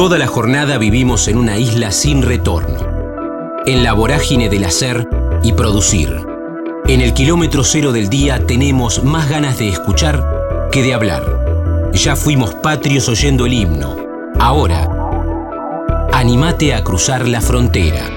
Toda la jornada vivimos en una isla sin retorno, en la vorágine del hacer y producir. En el kilómetro cero del día tenemos más ganas de escuchar que de hablar. Ya fuimos patrios oyendo el himno. Ahora, animate a cruzar la frontera.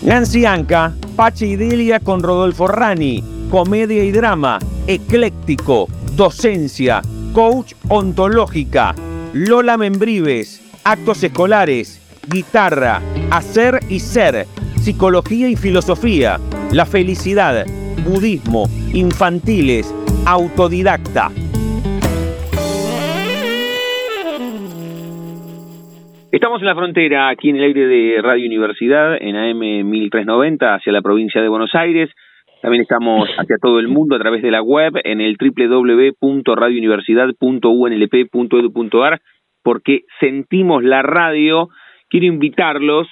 Nancy Anca, Pache y Delia con Rodolfo Rani, comedia y drama, ecléctico, docencia, coach ontológica, Lola Membrives, actos escolares, guitarra, hacer y ser, psicología y filosofía, la felicidad, budismo, infantiles, autodidacta. Estamos en la frontera, aquí en el aire de Radio Universidad, en AM 1390, hacia la provincia de Buenos Aires. También estamos hacia todo el mundo a través de la web en el www.radiouniversidad.unlp.edu.ar porque sentimos la radio. Quiero invitarlos.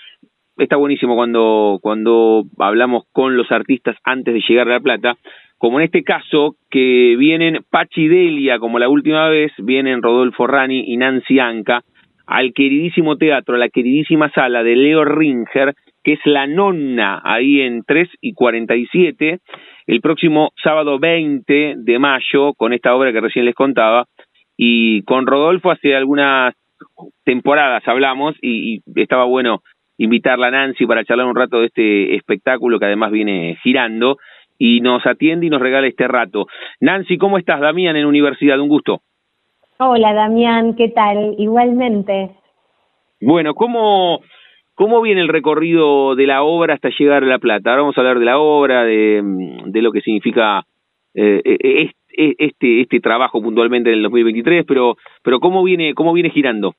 Está buenísimo cuando, cuando hablamos con los artistas antes de llegar a La Plata. Como en este caso, que vienen Pachi Delia, como la última vez, vienen Rodolfo Rani y Nancy Anca al queridísimo teatro, a la queridísima sala de Leo Ringer, que es la nonna, ahí en 3 y 47, el próximo sábado 20 de mayo, con esta obra que recién les contaba, y con Rodolfo hace algunas temporadas hablamos y, y estaba bueno invitarla a Nancy para charlar un rato de este espectáculo que además viene girando y nos atiende y nos regala este rato. Nancy, ¿cómo estás? Damián en Universidad, un gusto. Hola Damián, ¿qué tal? Igualmente. Bueno, ¿cómo, ¿cómo viene el recorrido de la obra hasta llegar a La Plata? Ahora vamos a hablar de la obra, de, lo que significa eh, e, e, este, este trabajo puntualmente en el 2023, pero, pero ¿cómo viene, cómo viene girando?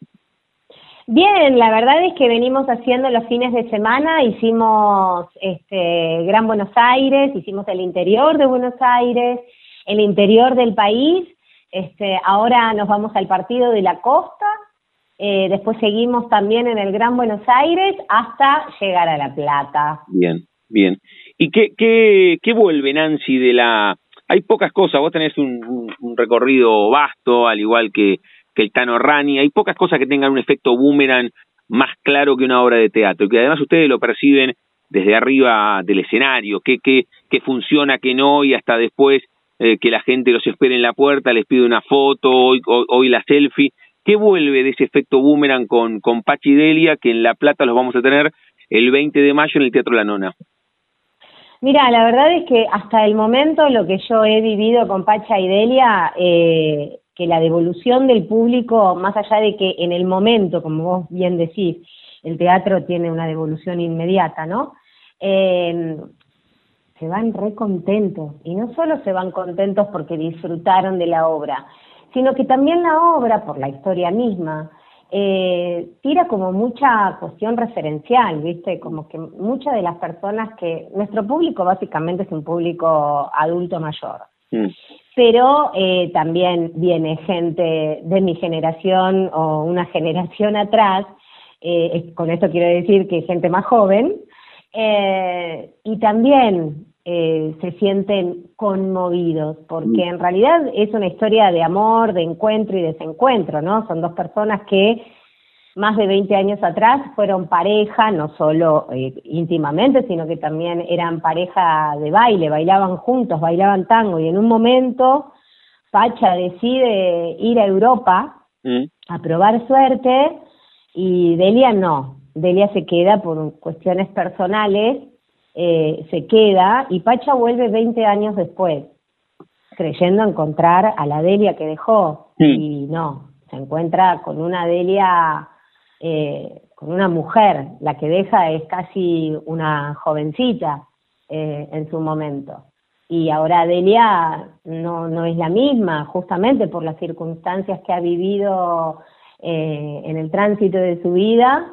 Bien, la verdad es que venimos haciendo los fines de semana, hicimos este Gran Buenos Aires, hicimos el interior de Buenos Aires, el interior del país este, ahora nos vamos al partido de la costa, eh, después seguimos también en el Gran Buenos Aires hasta llegar a La Plata. Bien, bien. ¿Y qué, qué, qué vuelve, Nancy, de la... Hay pocas cosas, vos tenés un, un, recorrido vasto, al igual que, el Tano Rani, hay pocas cosas que tengan un efecto boomerang más claro que una obra de teatro, que además ustedes lo perciben desde arriba del escenario, qué, qué, qué funciona, qué no, y hasta después eh, que la gente los espere en la puerta, les pide una foto, hoy, hoy, la selfie. ¿Qué vuelve de ese efecto boomerang con, con Pachi Delia, que en La Plata los vamos a tener el 20 de mayo en el Teatro La Nona? Mira, la verdad es que hasta el momento lo que yo he vivido con Pacha y Delia, eh, que la devolución del público, más allá de que en el momento, como vos bien decís, el teatro tiene una devolución inmediata, ¿no? Eh, se van re contentos. Y no solo se van contentos porque disfrutaron de la obra, sino que también la obra, por la historia misma, eh, tira como mucha cuestión referencial, ¿viste? Como que muchas de las personas que. Nuestro público básicamente es un público adulto mayor. Mm. Pero eh, también viene gente de mi generación o una generación atrás, eh, con esto quiero decir que gente más joven, y también eh, se sienten conmovidos, porque en realidad es una historia de amor, de encuentro y desencuentro, ¿no? Son dos personas que más de 20 años atrás fueron pareja, no solo eh, íntimamente, sino que también eran pareja de baile, bailaban juntos, bailaban tango, y en un momento Pacha decide ir a Europa mm. a probar suerte y Delia no, Delia se queda por cuestiones personales eh, se queda y Pacha vuelve 20 años después, creyendo encontrar a la Delia que dejó. Y no, se encuentra con una Delia, eh, con una mujer, la que deja es casi una jovencita eh, en su momento. Y ahora Delia no, no es la misma, justamente por las circunstancias que ha vivido en el tránsito de su vida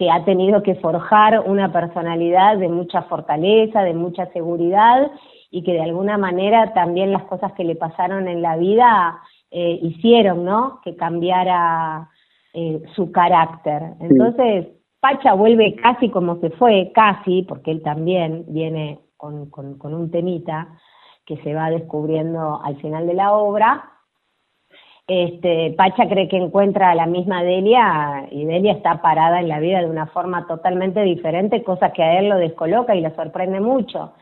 que ha tenido que forjar una personalidad de mucha fortaleza, de mucha seguridad y que de alguna manera también las cosas que le pasaron en la vida eh, hicieron, ¿no? Que cambiara eh, su carácter. Entonces, Pacha vuelve casi como se fue, casi, porque él también viene con, con, con un temita que se va descubriendo al final de la obra, este, Pacha cree que encuentra a la misma Delia y Delia está parada en la vida de una forma totalmente diferente, cosa que a él lo descoloca y lo sorprende mucho.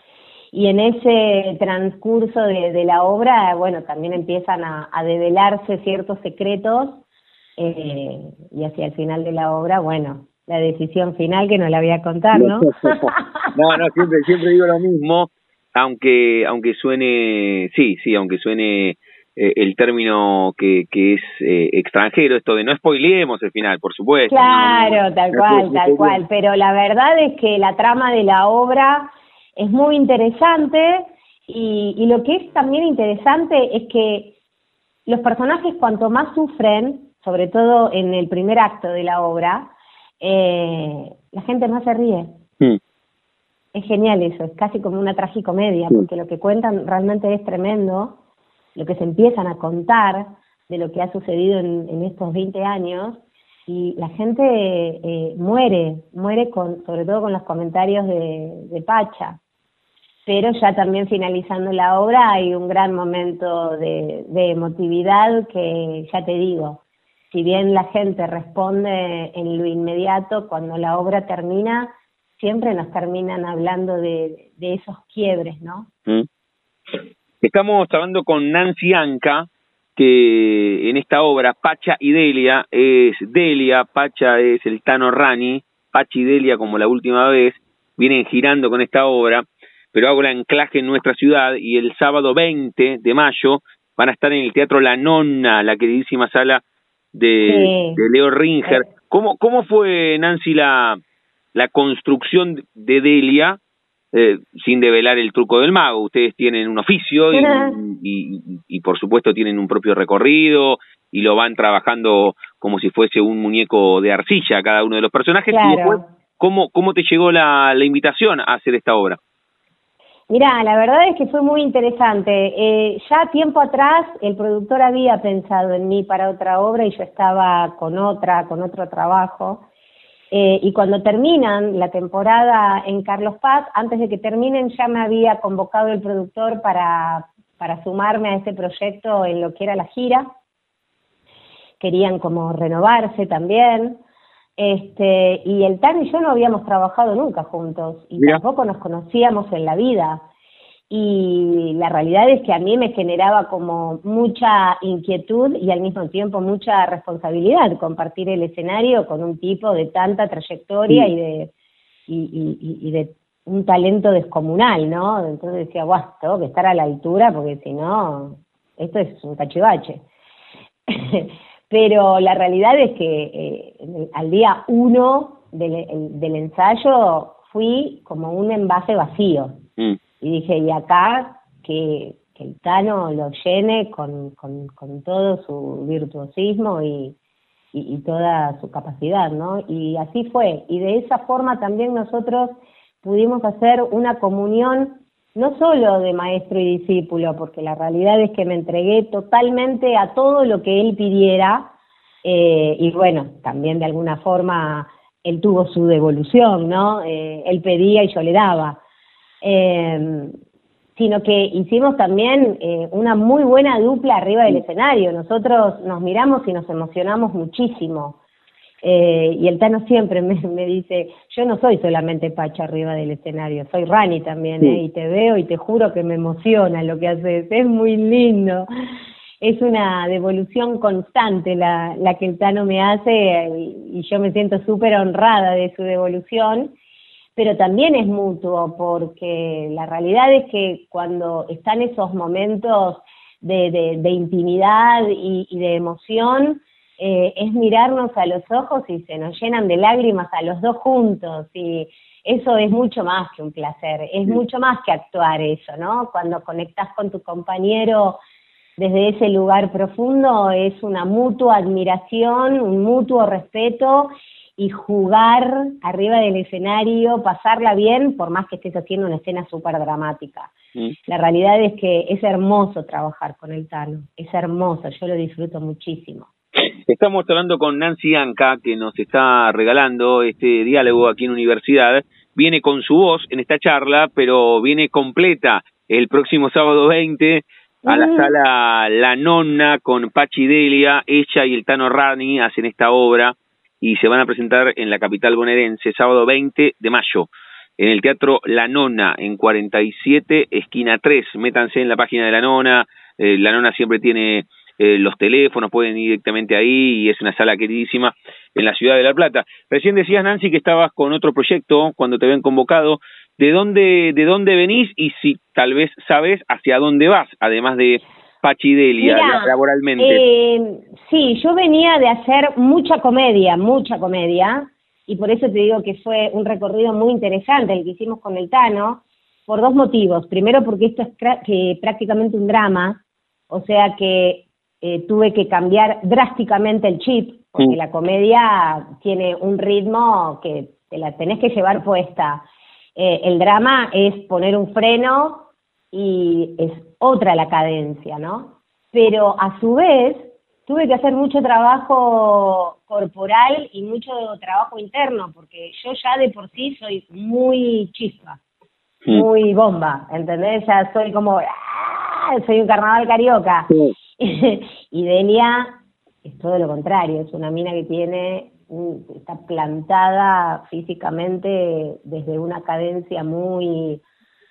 Y en ese transcurso de, la obra, bueno, también empiezan a, develarse ciertos secretos eh, y hacia el final de la obra, bueno, la decisión final que no la voy a contar, ¿no? no, no, siempre, siempre digo lo mismo, aunque, aunque suene, sí, sí, aunque suene eh, el término que, que es eh, extranjero, esto de no spoileemos el final, por supuesto. Claro, tal cual, tal cual, pero la verdad es que la trama de la obra es muy interesante y, y lo que es también interesante es que los personajes cuanto más sufren, sobre todo en el primer acto de la obra, eh, la gente más se ríe. Mm. Es genial eso, es casi como una tragicomedia, porque lo que cuentan realmente es tremendo lo que se empiezan a contar de lo que ha sucedido en, estos 20 años y la gente eh, muere, muere con, sobre todo con los comentarios de, Pacha. Pero ya también finalizando la obra hay un gran momento de, de emotividad que ya te digo, si bien la gente responde en lo inmediato, cuando la obra termina, siempre nos terminan hablando de, esos quiebres, ¿no? Mm. Estamos hablando con Nancy Anca, que en esta obra, Pacha y Delia, es Delia, Pacha es el Tano Rani, Pacha y Delia como la última vez, vienen girando con esta obra, pero hago el anclaje en nuestra ciudad y el sábado 20 de mayo van a estar en el Teatro La Nonna, la queridísima sala de, de Leo Ringer. ¿Cómo, ¿Cómo fue, Nancy, la, la construcción de Delia eh, sin develar el truco del mago. Ustedes tienen un oficio y, y, por supuesto tienen un propio recorrido y lo van trabajando como si fuese un muñeco de arcilla cada uno de los personajes. Y después, ¿cómo, ¿cómo te llegó la, la invitación a hacer esta obra? Mira, la verdad es que fue muy interesante. Eh, ya tiempo atrás el productor había pensado en mí para otra obra y yo estaba con otra, con otro trabajo. Eh, y cuando terminan la temporada en Carlos Paz, antes de que terminen ya me había convocado el productor para, para sumarme a ese proyecto en lo que era la gira. Querían como renovarse también. Este, y el Tan y yo no habíamos trabajado nunca juntos y tampoco nos conocíamos en la vida y la realidad es que a mí me generaba como mucha inquietud y al mismo tiempo mucha responsabilidad compartir el escenario con un tipo de tanta trayectoria y de y, y, de un talento descomunal, ¿no? Entonces decía, guau, tengo que estar a la altura porque si no, esto es un cachivache. Pero la realidad es que eh, al día uno del, del ensayo fui como un envase vacío. Mm y dije, y acá que, el Tano lo llene con, con, con todo su virtuosismo y, y, toda su capacidad, ¿no? Y así fue. Y de esa forma también nosotros pudimos hacer una comunión no solo de maestro y discípulo, porque la realidad es que me entregué totalmente a todo lo que él pidiera, eh, y bueno, también de alguna forma él tuvo su devolución, ¿no? Eh, él pedía y yo le daba eh, sino que hicimos también eh, una muy buena dupla arriba del escenario. Nosotros nos miramos y nos emocionamos muchísimo. Eh, y el Tano siempre me, me, dice, yo no soy solamente Pacha arriba del escenario, soy Rani también, ¿eh? y te veo y te juro que me emociona lo que haces, es muy lindo. Es una devolución constante la, la que el Tano me hace y yo me siento súper honrada de su devolución pero también es mutuo, porque la realidad es que cuando están esos momentos de, de, intimidad y, de emoción, eh, es mirarnos a los ojos y se nos llenan de lágrimas a los dos juntos y eso es mucho más que un placer, es mucho más que actuar eso, ¿no? Cuando conectas con tu compañero desde ese lugar profundo es una mutua admiración, un mutuo respeto y jugar arriba del escenario, pasarla bien, por más que estés haciendo una escena súper dramática. Mm. La realidad es que es hermoso trabajar con el Tano, es hermoso, yo lo disfruto muchísimo. Estamos hablando con Nancy Anca, que nos está regalando este diálogo aquí en Universidad. Viene con su voz en esta charla, pero viene completa el próximo sábado 20 a la sala La Nonna con Pachi Delia, ella y el Tano Rani hacen esta obra y se van a presentar en la capital bonaerense sábado 20 de mayo en el Teatro La Nona en 47 esquina 3. Métanse en la página de La Nona, eh, La Nona siempre tiene eh, los teléfonos, pueden ir directamente ahí y es una sala queridísima en la ciudad de La Plata. Recién decías, Nancy, que estabas con otro proyecto cuando te habían convocado. ¿De dónde, de dónde venís y si tal vez sabes hacia dónde vas, además de Pachidelia, laboralmente? Eh, sí, yo venía de hacer mucha comedia, mucha comedia, y por eso te digo que fue un recorrido muy interesante el que hicimos con el Tano, por dos motivos. Primero, porque esto es que prácticamente un drama, o sea que eh, tuve que cambiar drásticamente el chip, porque la comedia tiene un ritmo que te la tenés que llevar puesta. Eh, el drama es poner un freno y es otra la cadencia, ¿no? Pero a su vez tuve que hacer mucho trabajo corporal y mucho trabajo interno, porque yo ya de por sí soy muy chispa, muy bomba, ¿entendés? Ya soy como, ¡ah! soy un carnaval carioca. y Delia es todo lo contrario, es una mina que tiene, está plantada físicamente desde una cadencia muy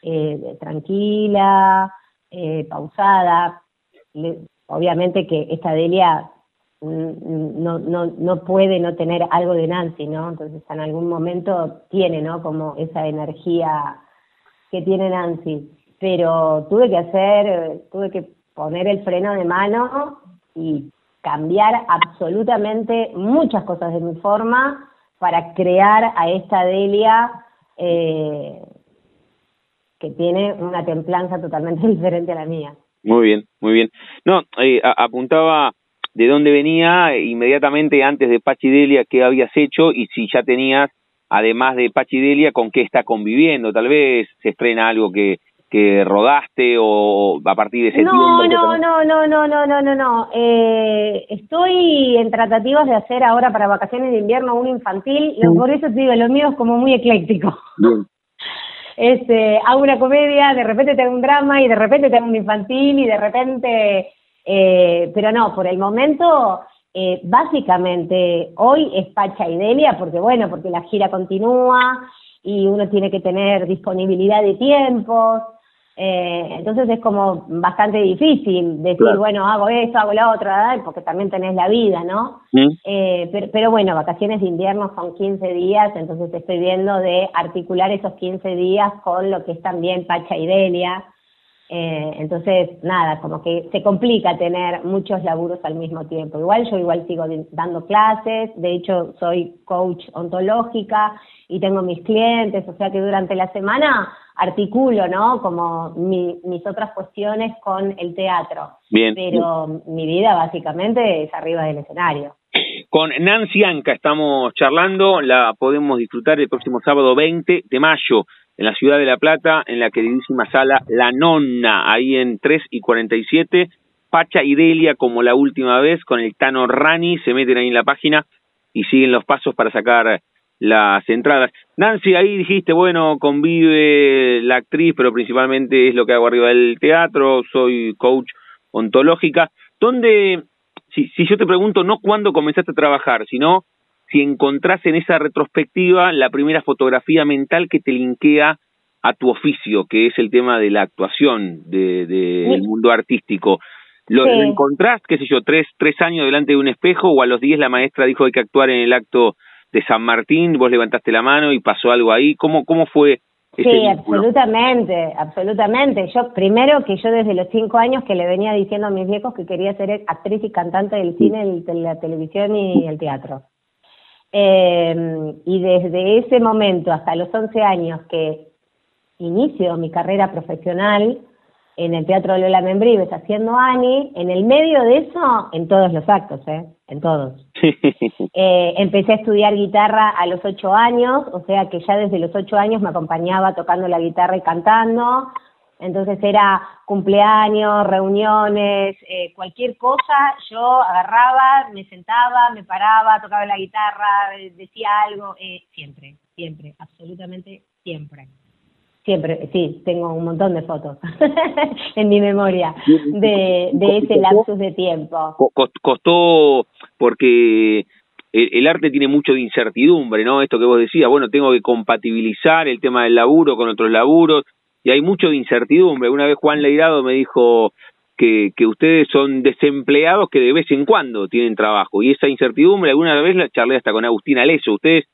eh, tranquila, eh, pausada. obviamente que esta Delia mm, no, no, no puede no tener algo de Nancy, ¿no? Entonces en algún momento tiene, ¿no? Como esa energía que tiene Nancy. Pero tuve que hacer, tuve que poner el freno de mano y cambiar absolutamente muchas cosas de mi forma para crear a esta Delia eh, que tiene una templanza totalmente diferente a la mía. Muy bien, muy bien. No, eh, apuntaba de dónde venía inmediatamente antes de Pachidelia, qué habías hecho y si ya tenías, además de Pachidelia, con qué está conviviendo. Tal vez se estrena algo que, que rodaste o a partir de septiembre? No, no, no, no, no, no, no, no, no. Eh, estoy en tratativas de hacer ahora para vacaciones de invierno un infantil, por eso te digo, lo mío es como muy ecléctico. Este, hago una comedia, de repente tengo un drama y de repente tengo un infantil y de repente, eh, pero no, por el momento, eh, básicamente hoy es Pacha y Delia, porque bueno, porque la gira continúa y uno tiene que tener disponibilidad de tiempos, eh, entonces es como bastante difícil decir, bueno, hago esto, hago la otra, porque también tenés la vida, ¿no? Eh, pero, pero, bueno, vacaciones de invierno son 15 días, entonces estoy viendo de articular esos 15 días con lo que es también Pacha y Delia. Eh, entonces, nada, como que se complica tener muchos laburos al mismo tiempo. Igual yo igual sigo dando clases, de hecho soy coach ontológica y tengo mis clientes, o sea que durante la semana articulo, ¿no? Como mis otras cuestiones con el teatro. Bien. Pero mi vida básicamente es arriba del escenario. Con Nancy Anca estamos charlando, la podemos disfrutar el próximo sábado 20 de mayo en la ciudad de La Plata, en la queridísima sala La Nonna, ahí en 3 y 47. Pacha y Delia, como la última vez, con el Tano Rani, se meten ahí en la página y siguen los pasos para sacar las entradas. Nancy, ahí dijiste, bueno, convive la actriz, pero principalmente es lo que hago arriba del teatro, soy coach ontológica. ¿Dónde, si, si yo te pregunto, no cuándo comenzaste a trabajar, sino si encontrás en esa retrospectiva la primera fotografía mental que te linkea a tu oficio, que es el tema de la actuación, del de, mundo artístico. ¿Lo, encontrás, qué sé yo, tres, tres años delante de un espejo o a los diez la maestra dijo hay que actuar en el acto de San Martín, vos levantaste la mano y pasó algo ahí? ¿Cómo, cómo fue Sí, absolutamente, absolutamente. Yo, primero que yo desde los cinco años que le venía diciendo a mis viejos que quería ser actriz y cantante del cine, de la televisión y el teatro. Eh, y desde ese momento hasta los 11 años que inicio mi carrera profesional en el Teatro Lola Membrives haciendo Ani, en el medio de eso, en todos los actos, ¿eh? En todos. eh, empecé a estudiar guitarra a los 8 años, o sea que ya desde los 8 años me acompañaba tocando la guitarra y cantando. Entonces era cumpleaños, reuniones, eh, cualquier cosa, yo agarraba, me sentaba, me paraba, tocaba la guitarra, decía algo, eh, siempre, siempre, absolutamente siempre. Siempre, sí, tengo un montón de fotos en mi memoria de, de ese lapsus de tiempo. Costó, porque el, arte tiene mucho de incertidumbre, ¿no? Esto que vos decías, bueno, tengo que compatibilizar el tema del laburo con otros laburos, y hay mucho de incertidumbre. Una vez Juan Leirado me dijo que, que ustedes son desempleados que de vez en cuando tienen trabajo, y esa incertidumbre, alguna vez la charlé hasta con Agustín Aleso, ustedes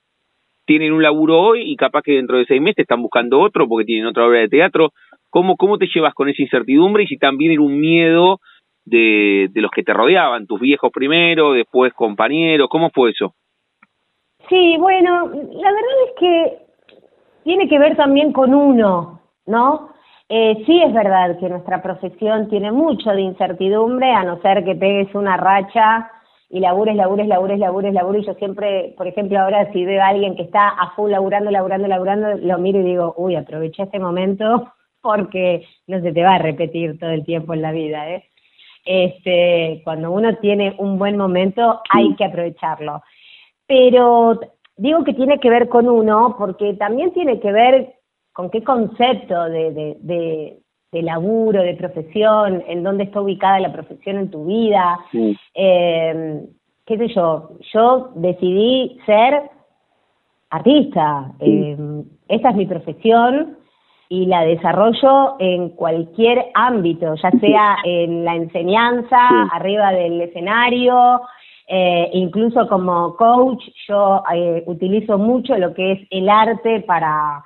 tienen un laburo hoy y capaz que dentro de seis meses están buscando otro porque tienen otra obra de teatro. ¿Cómo, cómo te llevas con esa incertidumbre y si también era un miedo de, de los que te rodeaban, tus viejos primero, después compañeros? ¿Cómo fue eso? Sí, bueno, la verdad es que tiene que ver también con uno, ¿no? Eh, sí es verdad que nuestra profesión tiene mucho de incertidumbre, a no ser que pegues una racha y labures, labures, labures, labures, labures, y yo siempre, por ejemplo, ahora si veo a alguien que está a full laburando, laburando, laburando, lo miro y digo, uy, aproveché este momento porque no se te va a repetir todo el tiempo en la vida, ¿eh? Este, cuando uno tiene un buen momento hay que aprovecharlo. Pero digo que tiene que ver con uno porque también tiene que ver con qué concepto de, de, de, de laburo, de profesión, en dónde está ubicada la profesión en tu vida. Eh, qué sé yo, yo decidí ser artista. Eh, esta es mi profesión y la desarrollo en cualquier ámbito, ya sea en la enseñanza, arriba del escenario, eh, incluso como coach, yo utilizo mucho lo que es el arte para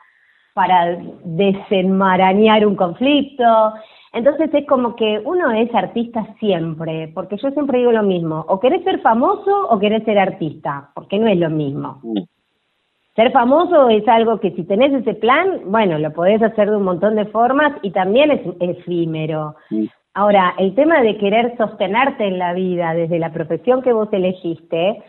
para desenmarañar un conflicto. Entonces es como que uno es artista siempre, porque yo siempre digo lo mismo, o querés ser famoso o querés ser artista, porque no es lo mismo. Mm. Ser famoso es algo que si tenés ese plan, bueno, lo podés hacer de un montón de formas y también es efímero. Mm. Ahora, el tema de querer sostenerte en la vida desde la profesión que vos elegiste,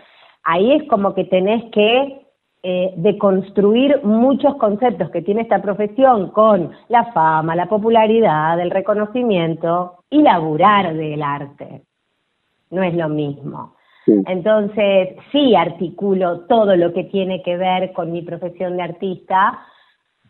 ahí es como que tenés que eh, de construir muchos conceptos que tiene esta profesión con la fama, la popularidad, el reconocimiento y laburar del arte. No es lo mismo. Entonces, sí articulo todo lo que tiene que ver con mi profesión de artista,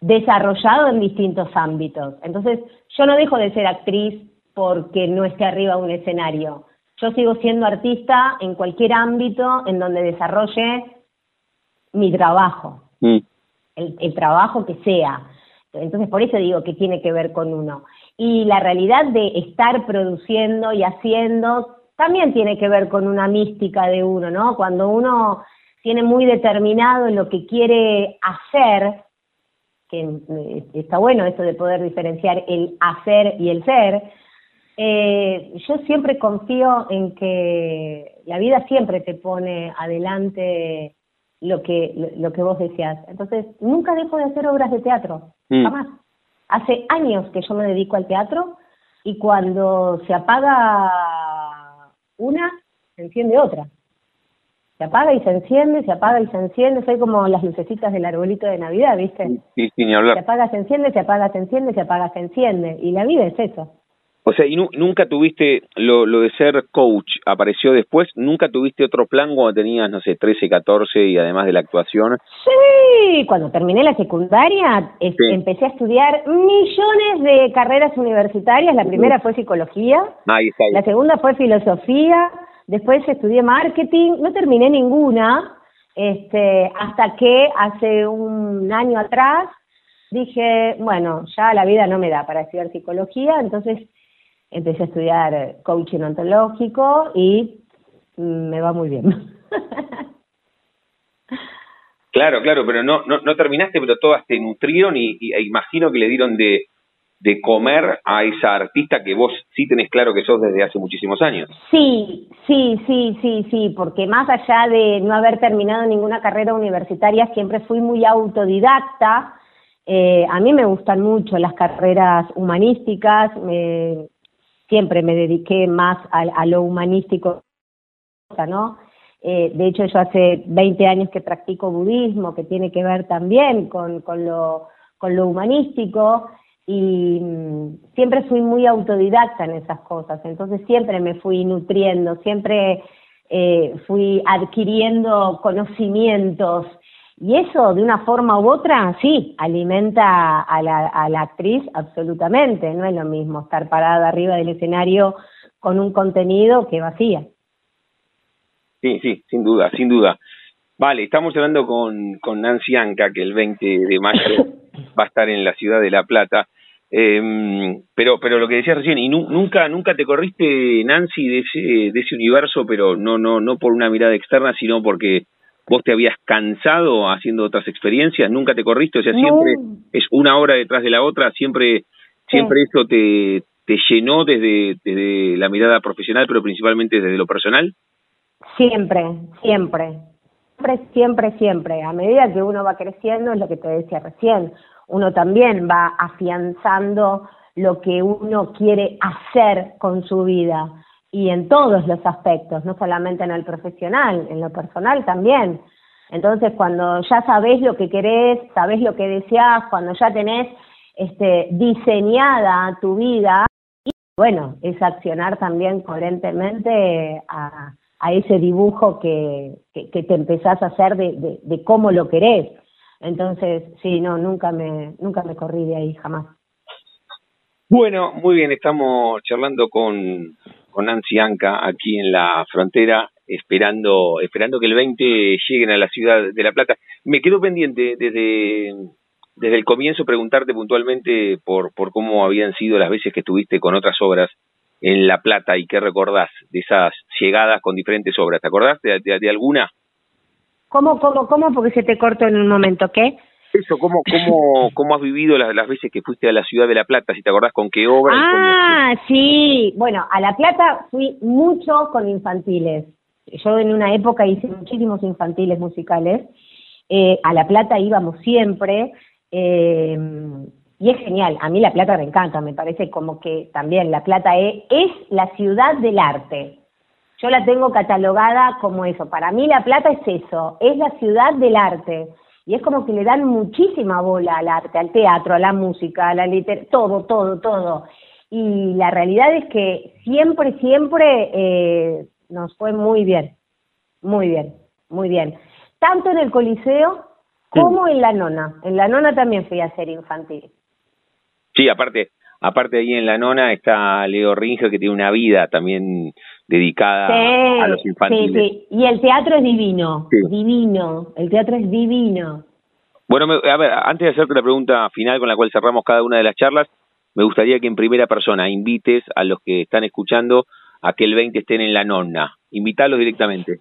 desarrollado en distintos ámbitos. Entonces, yo no dejo de ser actriz porque no esté arriba de un escenario. Yo sigo siendo artista en cualquier ámbito en donde desarrolle mi trabajo, mm. el, el trabajo que sea. Entonces, por eso digo que tiene que ver con uno. Y la realidad de estar produciendo y haciendo también tiene que ver con una mística de uno, ¿no? Cuando uno tiene muy determinado lo que quiere hacer, que eh, está bueno esto de poder diferenciar el hacer y el ser, eh, yo siempre confío en que la vida siempre te pone adelante lo que, lo, que vos decías. Entonces, nunca dejo de hacer obras de teatro, mm. jamás. Hace años que yo me dedico al teatro y cuando se apaga una, se enciende otra. Se apaga y se enciende, se apaga y se enciende, soy como las lucecitas del arbolito de Navidad, ¿viste? Sí, sin hablar. Se apaga, se enciende, se apaga, se enciende, se apaga, se enciende. Y la vida es eso. O sea, y nunca tuviste lo, lo de ser coach, apareció después, nunca tuviste otro plan cuando tenías, no sé, 13, 14 y además de la actuación. Sí, cuando terminé la secundaria empecé a estudiar millones de carreras universitarias. La primera fue psicología, la segunda fue filosofía, después estudié marketing, no terminé ninguna, este, hasta que hace un año atrás dije, bueno, ya la vida no me da para estudiar psicología, entonces empecé a estudiar coaching ontológico y me va muy bien. Claro, claro, pero no, no, no terminaste, pero todas te nutrieron y, e imagino que le dieron de, de comer a esa artista que vos sí tenés claro que sos desde hace muchísimos años. Sí, sí, sí, sí, sí, porque más allá de no haber terminado ninguna carrera universitaria, siempre fui muy autodidacta. Eh, a mí me gustan mucho las carreras humanísticas, me, siempre me dediqué más a, lo humanístico, ¿no? Eh, de hecho, yo hace 20 años que practico budismo, que tiene que ver también con, con, lo, con lo humanístico, y mm, siempre fui muy autodidacta en esas cosas, entonces siempre me fui nutriendo, siempre eh, fui adquiriendo conocimientos Y eso, de una forma u otra, sí, alimenta a la, a la actriz absolutamente. No es lo mismo estar parada arriba del escenario con un contenido que vacía. Sí, sí, sin duda, sin duda. Vale, estamos hablando con, con Nancy Anca, que el 20 de mayo va a estar en la ciudad de La Plata. Eh, pero pero lo que decías recién, y nunca nunca te corriste, Nancy, de ese, de ese universo, pero no no no por una mirada externa, sino porque vos te habías cansado haciendo otras experiencias, nunca te corriste, o sea, siempre es una hora detrás de la otra, siempre siempre eso te, te llenó desde, desde la mirada profesional, pero principalmente desde lo personal. Siempre, siempre, siempre, siempre, siempre. A medida que uno va creciendo, es lo que te decía recién, uno también va afianzando lo que uno quiere hacer con su vida y en todos los aspectos, no solamente en el profesional, en lo personal también. Entonces, cuando ya sabés lo que querés, sabés lo que deseás, cuando ya tenés este, diseñada tu vida, bueno, es accionar también coherentemente a, a ese dibujo que, que, te empezás a hacer de, de, cómo lo querés. Entonces, sí, no, nunca me, nunca me corrí de ahí, jamás. Bueno, muy bien, estamos charlando con, con Nancy Anca aquí en la frontera, esperando, esperando que el 20 lleguen a la ciudad de La Plata. Me quedo pendiente desde, desde el comienzo preguntarte puntualmente por, por cómo habían sido las veces que estuviste con otras obras en La Plata y qué recordás de esas llegadas con diferentes obras. ¿Te acordás de, de, alguna? ¿Cómo, cómo, cómo? Porque se te cortó en un momento, ¿qué? Eso, ¿cómo, cómo, cómo has vivido las, las veces que fuiste a la ciudad de La Plata? Si te acordás con qué obra. Ah, sí. Bueno, a La Plata fui mucho con infantiles. Yo en una época hice muchísimos infantiles musicales. Eh, a La Plata íbamos siempre. Eh, y es genial, a mí La Plata me encanta, me parece como que también La Plata es, es la ciudad del arte. Yo la tengo catalogada como eso, para mí La Plata es eso, es la ciudad del arte. Y es como que le dan muchísima bola al arte, al teatro, a la música, a la literatura, todo, todo, todo. Y la realidad es que siempre, siempre eh, nos fue muy bien, muy bien, muy bien. Tanto en el Coliseo como en la nona. En la nona también fui a hacer infantil. Sí, aparte, aparte ahí en la nona está Leo Ringe que tiene una vida también dedicada a los infantiles. Sí, sí, y el teatro es divino, divino, el teatro es divino. Bueno, a ver, antes de hacerte la pregunta final con la cual cerramos cada una de las charlas, me gustaría que en primera persona invites a los que están escuchando a que el 20 estén en la nona. Invítalos directamente.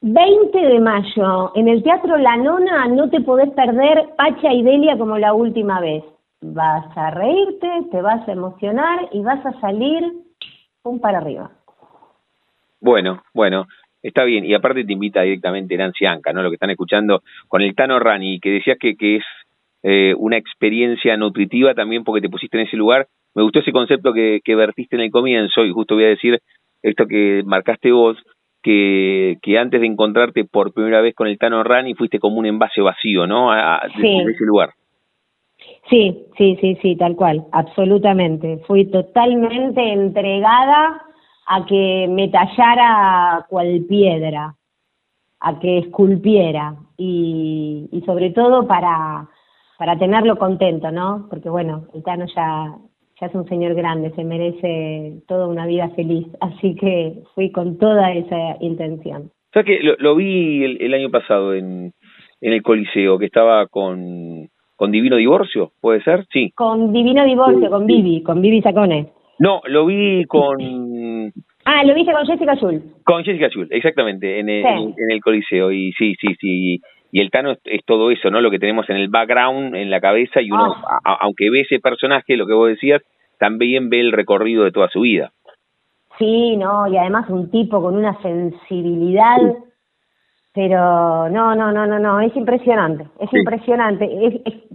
20 de mayo, en el Teatro La Nona no te podés perder Pacha y Delia como la última vez vas a reírte, te vas a emocionar y vas a salir un para arriba. Bueno, bueno, está bien. Y aparte te invita directamente Nancy Anca, ¿no? Lo que están escuchando con el Tano Rani, que decías que, que es eh, una experiencia nutritiva también porque te pusiste en ese lugar. Me gustó ese concepto que, que vertiste en el comienzo y justo voy a decir esto que marcaste vos, que, que antes de encontrarte por primera vez con el Tano Rani fuiste como un envase vacío, ¿no? A, ese lugar. Sí, sí, sí, sí, tal cual, absolutamente. Fui totalmente entregada a que me tallara cual piedra, a que esculpiera y, y sobre todo para, para tenerlo contento, ¿no? Porque bueno, el Tano ya, ya es un señor grande, se merece toda una vida feliz, así que fui con toda esa intención. O sea que lo, vi el, el, año pasado en, en el Coliseo, que estaba con con Divino Divorcio, ¿puede ser? Sí. Con Divino Divorcio, con Vivi, con Vivi Sacone. No, lo vi con... ah, lo viste con Jessica Azul. Con Jessica Azul, exactamente, en el, en, el Coliseo. Y sí, sí, sí. Y el Tano es, todo eso, ¿no? Lo que tenemos en el background, en la cabeza, y uno, ah. aunque ve ese personaje, lo que vos decías, también ve el recorrido de toda su vida. Sí, no, y además un tipo con una sensibilidad... Pero no, no, no, no, no, es impresionante, es impresionante.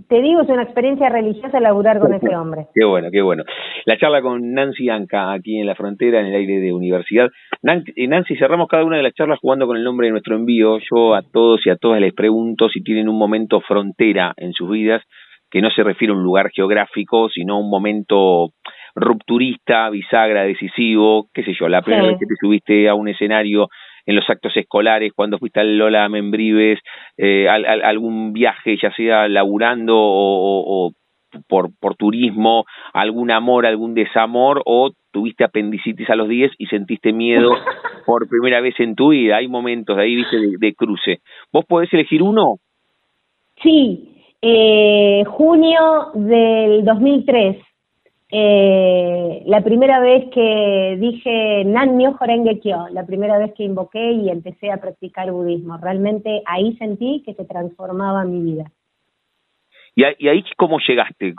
te digo, es una experiencia religiosa laburar con ese hombre. Qué bueno, qué bueno. La charla con Nancy Anca aquí en la frontera, en el aire de universidad. Eh, Nancy, cerramos cada una de las charlas jugando con el nombre de nuestro envío. Yo a todos y a todas les pregunto si tienen un momento frontera en sus vidas, que no se refiere a un lugar geográfico, sino a un momento rupturista, bisagra, decisivo, qué sé yo, la primera vez que te subiste a un escenario en los actos escolares, cuando fuiste al Lola Membrives, eh, algún viaje, ya sea laburando o, por, por turismo, algún amor, algún desamor, o tuviste apendicitis a los 10 y sentiste miedo por primera vez en tu vida. Hay momentos ahí, viste, de, cruce. ¿Vos podés elegir uno? Sí, eh, junio del 2003. Eh, la primera vez que dije Nan Jorenge Kyo, la primera vez que invoqué y empecé a practicar budismo. Realmente ahí sentí que se transformaba mi vida. ¿Y, ahí cómo llegaste?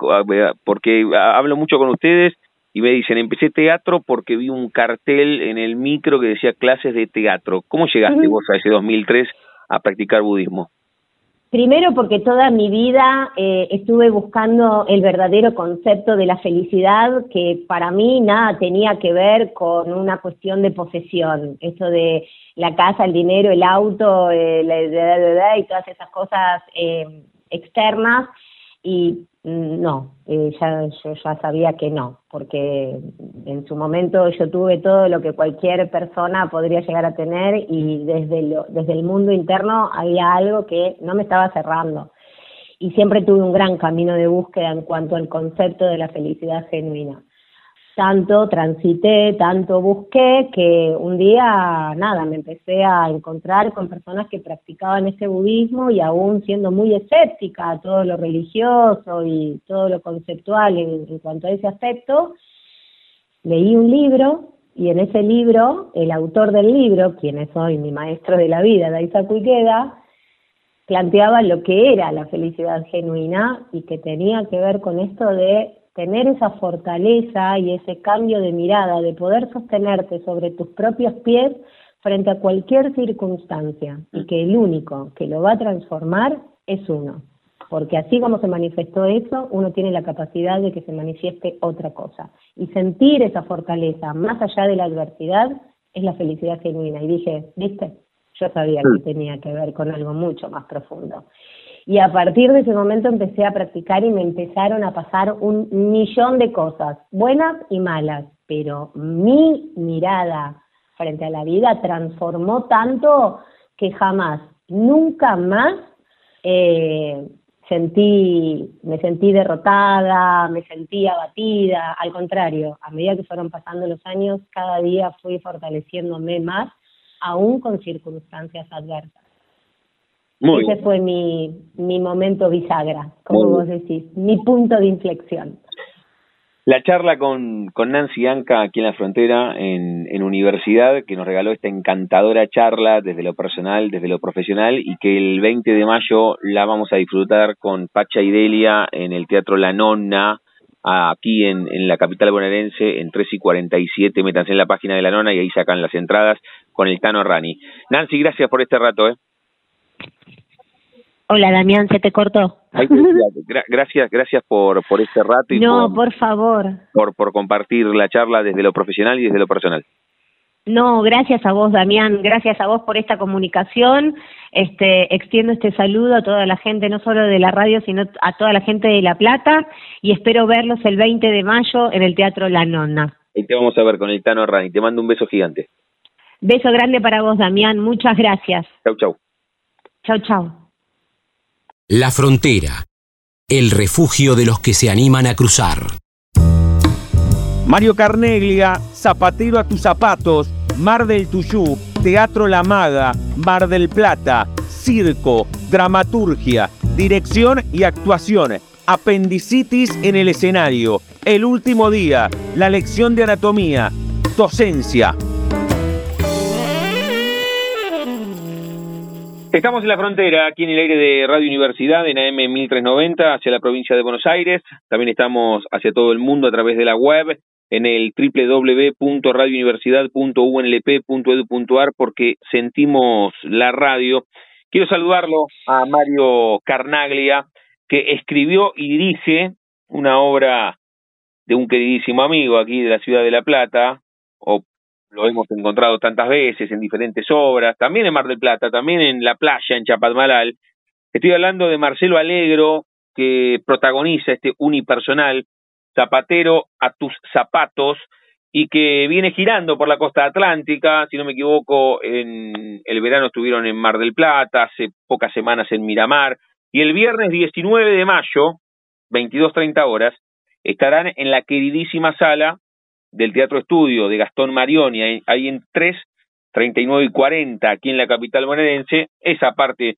Porque hablo mucho con ustedes y me dicen, empecé teatro porque vi un cartel en el micro que decía clases de teatro. ¿Cómo llegaste vos a ese 2003 a practicar budismo? Primero porque toda mi vida eh, estuve buscando el verdadero concepto de la felicidad, que para mí nada tenía que ver con una cuestión de posesión, eso de la casa, el dinero, el auto, eh, y todas esas cosas eh, externas, y mm, no, eh, ya, yo ya sabía que no, porque en su momento yo tuve todo lo que cualquier persona podría llegar a tener y desde, lo, desde el mundo interno había algo que no me estaba cerrando. Y siempre tuve un gran camino de búsqueda en cuanto al concepto de la felicidad genuina tanto transité, tanto busqué, que un día, nada, me empecé a encontrar con personas que practicaban ese budismo y aún siendo muy escéptica a todo lo religioso y todo lo conceptual en, cuanto a ese aspecto, leí un libro y en ese libro, el autor del libro, quien es hoy mi maestro de la vida, Daisaku Ikeda, planteaba lo que era la felicidad genuina y que tenía que ver con esto de tener esa fortaleza y ese cambio de mirada, de poder sostenerte sobre tus propios pies frente a cualquier circunstancia y que el único que lo va a transformar es uno. Porque así como se manifestó eso, uno tiene la capacidad de que se manifieste otra cosa. Y sentir esa fortaleza más allá de la adversidad es la felicidad genuina. Y dije, viste, yo sabía que tenía que ver con algo mucho más profundo. Y a partir de ese momento empecé a practicar y me empezaron a pasar un millón de cosas, buenas y malas, pero mi mirada frente a la vida transformó tanto que jamás, nunca más eh, sentí, me sentí derrotada, me sentí abatida, al contrario, a medida que fueron pasando los años, cada día fui fortaleciéndome más, aún con circunstancias adversas. Ese fue mi, mi momento bisagra, como vos decís, mi punto de inflexión. La charla con, con Nancy Anca aquí en la frontera, en, en universidad, que nos regaló esta encantadora charla desde lo personal, desde lo profesional, y que el 20 de mayo la vamos a disfrutar con Pacha y Delia en el Teatro La Nonna, aquí en, en la capital bonaerense, en 3 y 47. Métanse en la página de La Nonna y ahí sacan las entradas con el Tano Rani. Nancy, gracias por este rato. ¿eh? Hola Damián, se te cortó. gracias, gracias por, por este rato y no, por, favor. Por, por compartir la charla desde lo profesional y desde lo personal. No, gracias a vos, Damián, gracias a vos por esta comunicación. Este, extiendo este saludo a toda la gente, no solo de la radio, sino a toda la gente de La Plata, y espero verlos el 20 de mayo en el Teatro La Nonna. Y te vamos a ver con el Tano Rani. Te mando un beso gigante. Beso grande para vos, Damián. Muchas gracias. Chau, chau. Chau, chau. La frontera, el refugio de los que se animan a cruzar. Mario Carneglia, Zapatero a tus zapatos, Mar del Tuyú, Teatro La Maga, Mar del Plata, Circo, Dramaturgia, Dirección y Actuación, Apendicitis en el escenario, El último día, la lección de anatomía, docencia, Estamos en la frontera, aquí en el aire de Radio Universidad, en AM 1390, hacia la provincia de Buenos Aires. También estamos hacia todo el mundo a través de la web, en el www.radiouniversidad.unlp.edu.ar, porque sentimos la radio. Quiero saludarlo a Mario Carnaglia, que escribió y dirige una obra de un queridísimo amigo aquí de la ciudad de La Plata, o lo hemos encontrado tantas veces en diferentes obras, también en Mar del Plata, también en La Playa, en Chapadmalal. Estoy hablando de Marcelo Alegro, que protagoniza este unipersonal, Zapatero a tus zapatos, y que viene girando por la costa atlántica, si no me equivoco, en el verano estuvieron en Mar del Plata, hace pocas semanas en Miramar, y el viernes 19 de mayo, 22.30 horas, estarán en la queridísima sala del Teatro Estudio de Gastón Marioni, ahí en 3, 39 y 40, aquí en la capital bonaerense, esa parte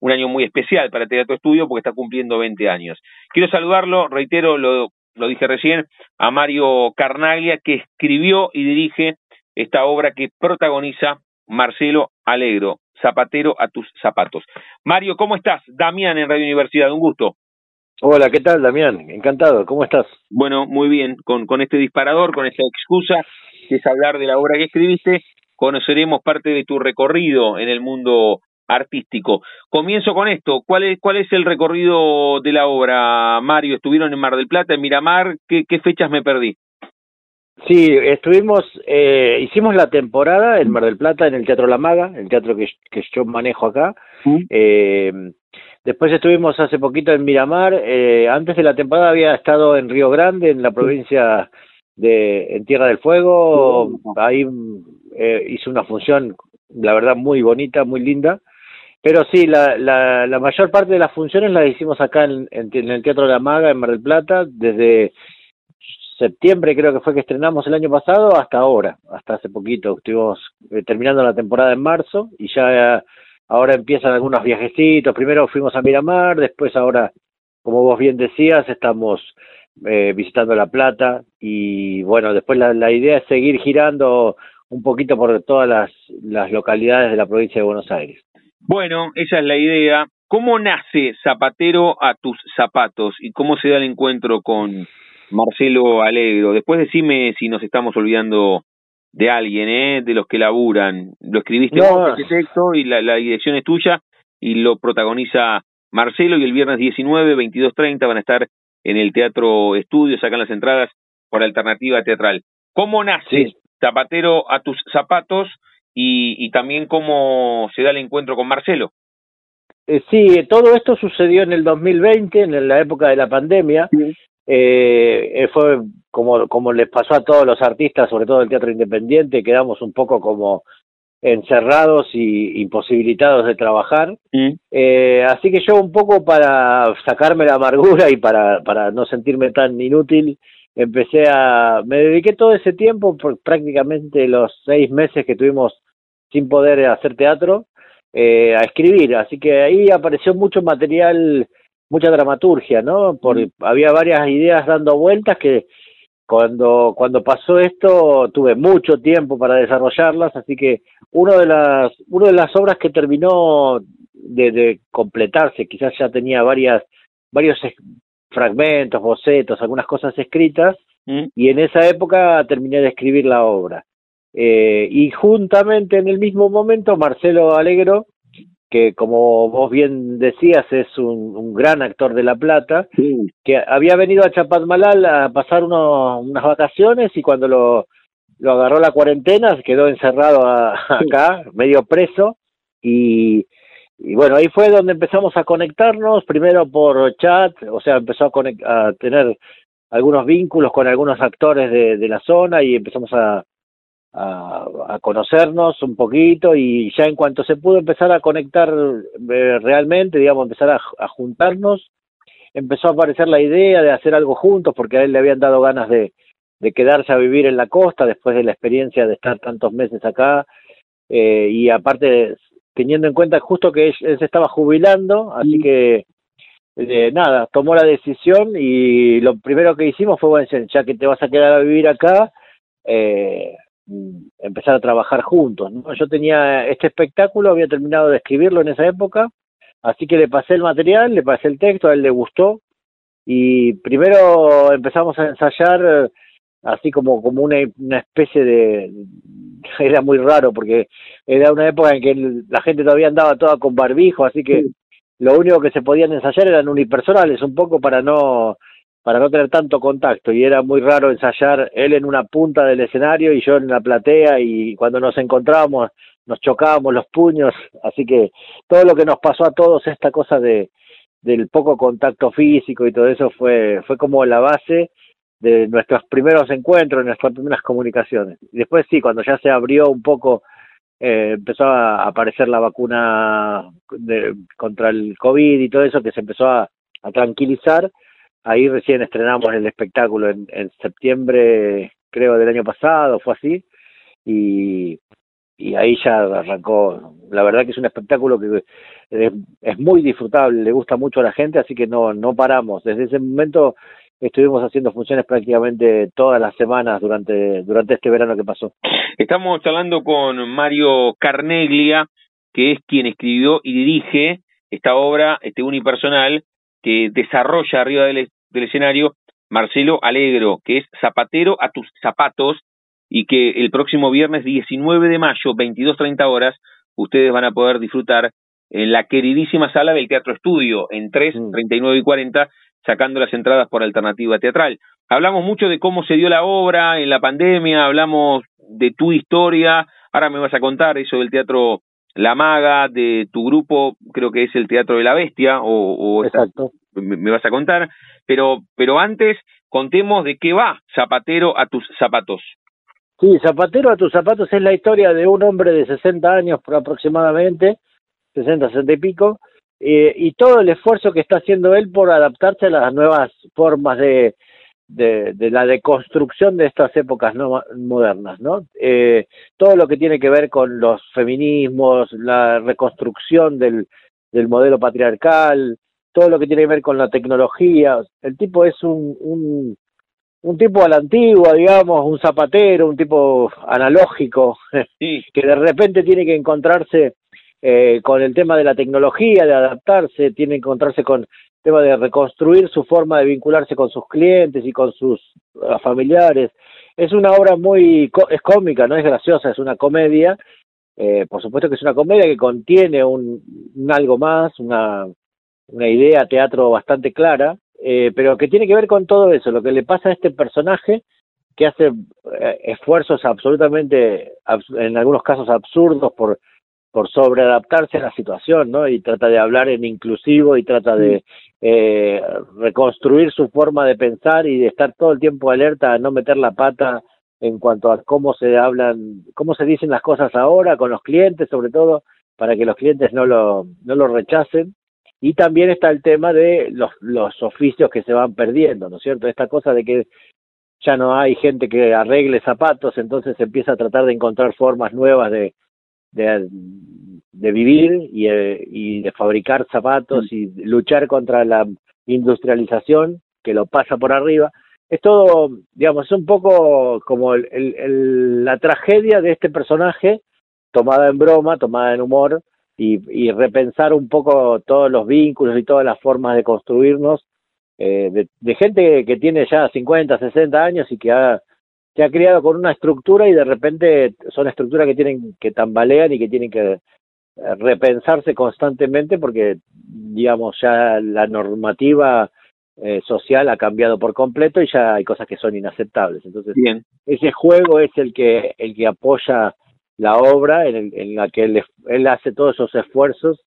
un año muy especial para Teatro Estudio porque está cumpliendo 20 años. Quiero saludarlo, reitero, lo, lo dije recién, a Mario Carnaglia, que escribió y dirige esta obra que protagoniza Marcelo Alegro, Zapatero a tus zapatos. Mario, ¿cómo estás? Damián en Radio Universidad, un gusto. Hola, ¿qué tal, Damián? Encantado, ¿cómo estás? Bueno, muy bien, con, con este disparador, con esta excusa, que es hablar de la obra que escribiste, conoceremos parte de tu recorrido en el mundo artístico. Comienzo con esto, ¿cuál es, cuál es el recorrido de la obra, Mario? ¿Estuvieron en Mar del Plata, en Miramar? ¿Qué, qué fechas me perdí? Sí, estuvimos, eh, hicimos la temporada en Mar del Plata, en el Teatro La Maga, el teatro que, que yo manejo acá. Eh, después estuvimos hace poquito en Miramar. Eh, antes de la temporada había estado en Río Grande, en la provincia de en Tierra del Fuego. Ahí eh, hice una función, la verdad, muy bonita, muy linda. Pero sí, la, la, la mayor parte de las funciones las hicimos acá en, en, en el Teatro La Maga, en Mar del Plata, desde septiembre creo que fue que estrenamos el año pasado hasta ahora, hasta hace poquito. Estuvimos eh, terminando la temporada en marzo y ya ahora empiezan algunos viajecitos. Primero fuimos a Miramar, después ahora, como vos bien decías, estamos eh, visitando La Plata y bueno, después la, idea es seguir girando un poquito por todas las, las localidades de la provincia de Buenos Aires. Bueno, esa es la idea. ¿Cómo nace Zapatero a tus zapatos y cómo se da el encuentro con, Marcelo Alegro. Después decime si nos estamos olvidando de alguien, ¿eh? de los que laburan. Lo escribiste no. vos, este texto, y la, la, dirección es tuya, y lo protagoniza Marcelo, y el viernes 19, 22.30 van a estar en el Teatro Estudio, sacan las entradas por alternativa teatral. ¿Cómo nace sí. Zapatero a tus zapatos y, y también cómo se da el encuentro con Marcelo? Eh, sí, todo esto sucedió en el 2020, en la época de la pandemia. Sí. Eh, fue como, como les pasó a todos los artistas, sobre todo el teatro independiente, quedamos un poco como encerrados y imposibilitados de trabajar. Mm. Eh, así que yo un poco para sacarme la amargura y para, para no sentirme tan inútil, empecé a... Me dediqué todo ese tiempo, por prácticamente los seis meses que tuvimos sin poder hacer teatro, eh, a escribir. Así que ahí apareció mucho material mucha dramaturgia, ¿no? Porque había varias ideas dando vueltas que cuando cuando pasó esto tuve mucho tiempo para desarrollarlas, así que uno de las una de las obras que terminó de, de completarse, quizás ya tenía varias varios fragmentos, bocetos, algunas cosas escritas, mm. y en esa época terminé de escribir la obra. Eh, y juntamente en el mismo momento Marcelo Alegro que como vos bien decías es un, un gran actor de La Plata, sí. que había venido a Chapadmalal a pasar uno, unas vacaciones y cuando lo, lo agarró la cuarentena se quedó encerrado a, acá, medio preso, y, y bueno, ahí fue donde empezamos a conectarnos, primero por chat, o sea, empezó a, a tener algunos vínculos con algunos actores de, de la zona y empezamos a, a, a, conocernos un poquito y ya en cuanto se pudo empezar a conectar eh, realmente, digamos, empezar a, a, juntarnos, empezó a aparecer la idea de hacer algo juntos porque a él le habían dado ganas de, de quedarse a vivir en la costa después de la experiencia de estar tantos meses acá. Eh, y aparte teniendo en cuenta justo que él, él se estaba jubilando, así que eh, nada, tomó la decisión y lo primero que hicimos fue, bueno, ya que te vas a quedar a vivir acá, eh, empezar a trabajar juntos. ¿no? Yo tenía este espectáculo, había terminado de escribirlo en esa época, así que le pasé el material, le pasé el texto, a él le gustó y primero empezamos a ensayar así como como una, una especie de era muy raro porque era una época en que la gente todavía andaba toda con barbijo, así que lo único que se podían ensayar eran unipersonales, un poco para no para no tener tanto contacto y era muy raro ensayar él en una punta del escenario y yo en la platea y cuando nos encontrábamos nos chocábamos los puños, así que todo lo que nos pasó a todos esta cosa de del poco contacto físico y todo eso fue fue como la base de nuestros primeros encuentros, nuestras primeras comunicaciones. Y después sí, cuando ya se abrió un poco, eh, empezó a aparecer la vacuna de, contra el COVID y todo eso, que se empezó a, tranquilizar. Ahí recién estrenamos el espectáculo en, septiembre, creo, del año pasado, fue así. Y, ahí ya arrancó. La verdad que es un espectáculo que es, es, muy disfrutable, le gusta mucho a la gente, así que no, no paramos. Desde ese momento estuvimos haciendo funciones prácticamente todas las semanas durante, durante este verano que pasó. Estamos charlando con Mario Carneglia, que es quien escribió y dirige esta obra este unipersonal que desarrolla arriba del, del escenario Marcelo Alegro, que es Zapatero a tus zapatos, y que el próximo viernes 19 de mayo, 22.30 horas, ustedes van a poder disfrutar en la queridísima sala del Teatro Estudio, en 3, 39 mm. y 40, sacando las entradas por alternativa teatral. Hablamos mucho de cómo se dio la obra en la pandemia, hablamos de tu historia, ahora me vas a contar eso del teatro La Maga, de tu grupo, creo que es el Teatro de la Bestia, o, Exacto. me vas a contar, pero, pero antes contemos de qué va Zapatero a tus zapatos. Sí, Zapatero a tus zapatos es la historia de un hombre de 60 años aproximadamente, 60, 60 y pico, eh, y todo el esfuerzo que está haciendo él por adaptarse a las nuevas formas de, de, la deconstrucción de estas épocas no, modernas, ¿no? Eh, todo lo que tiene que ver con los feminismos, la reconstrucción del, del modelo patriarcal, todo lo que tiene que ver con la tecnología. El tipo es un, un, un tipo a la antigua, digamos, un zapatero, un tipo analógico, que de repente tiene que encontrarse eh, con el tema de la tecnología, de adaptarse, tiene que encontrarse con el tema de reconstruir su forma de vincularse con sus clientes y con sus familiares. Es una obra muy, es cómica, no es graciosa, es una comedia. Eh, por supuesto que es una comedia que contiene un, algo más, una, una idea teatro bastante clara, eh, pero que tiene que ver con todo eso, lo que le pasa a este personaje que hace eh, esfuerzos absolutamente, en algunos casos absurdos por por sobreadaptarse a la situación, ¿no? Y trata de hablar en inclusivo y trata de eh, reconstruir su forma de pensar y de estar todo el tiempo alerta a no meter la pata en cuanto a cómo se hablan, cómo se dicen las cosas ahora con los clientes, sobre todo para que los clientes no lo, no lo rechacen. Y también está el tema de los, los oficios que se van perdiendo, ¿no es cierto? Esta cosa de que ya no hay gente que arregle zapatos, entonces se empieza a tratar de encontrar formas nuevas de, de, de vivir y, eh, y, de fabricar zapatos mm. y luchar contra la industrialización que lo pasa por arriba. Es todo, digamos, es un poco como el, el, la tragedia de este personaje tomada en broma, tomada en humor y, y, repensar un poco todos los vínculos y todas las formas de construirnos eh, de, de, gente que tiene ya 50, 60 años y que ha se ha criado con una estructura y de repente son estructuras que tienen que tambalean y que tienen que eh, repensarse constantemente porque digamos ya la normativa eh, social ha cambiado por completo y ya hay cosas que son inaceptables. Entonces Bien. ese juego es el que el que apoya la obra en, en la que él, él hace todos esos esfuerzos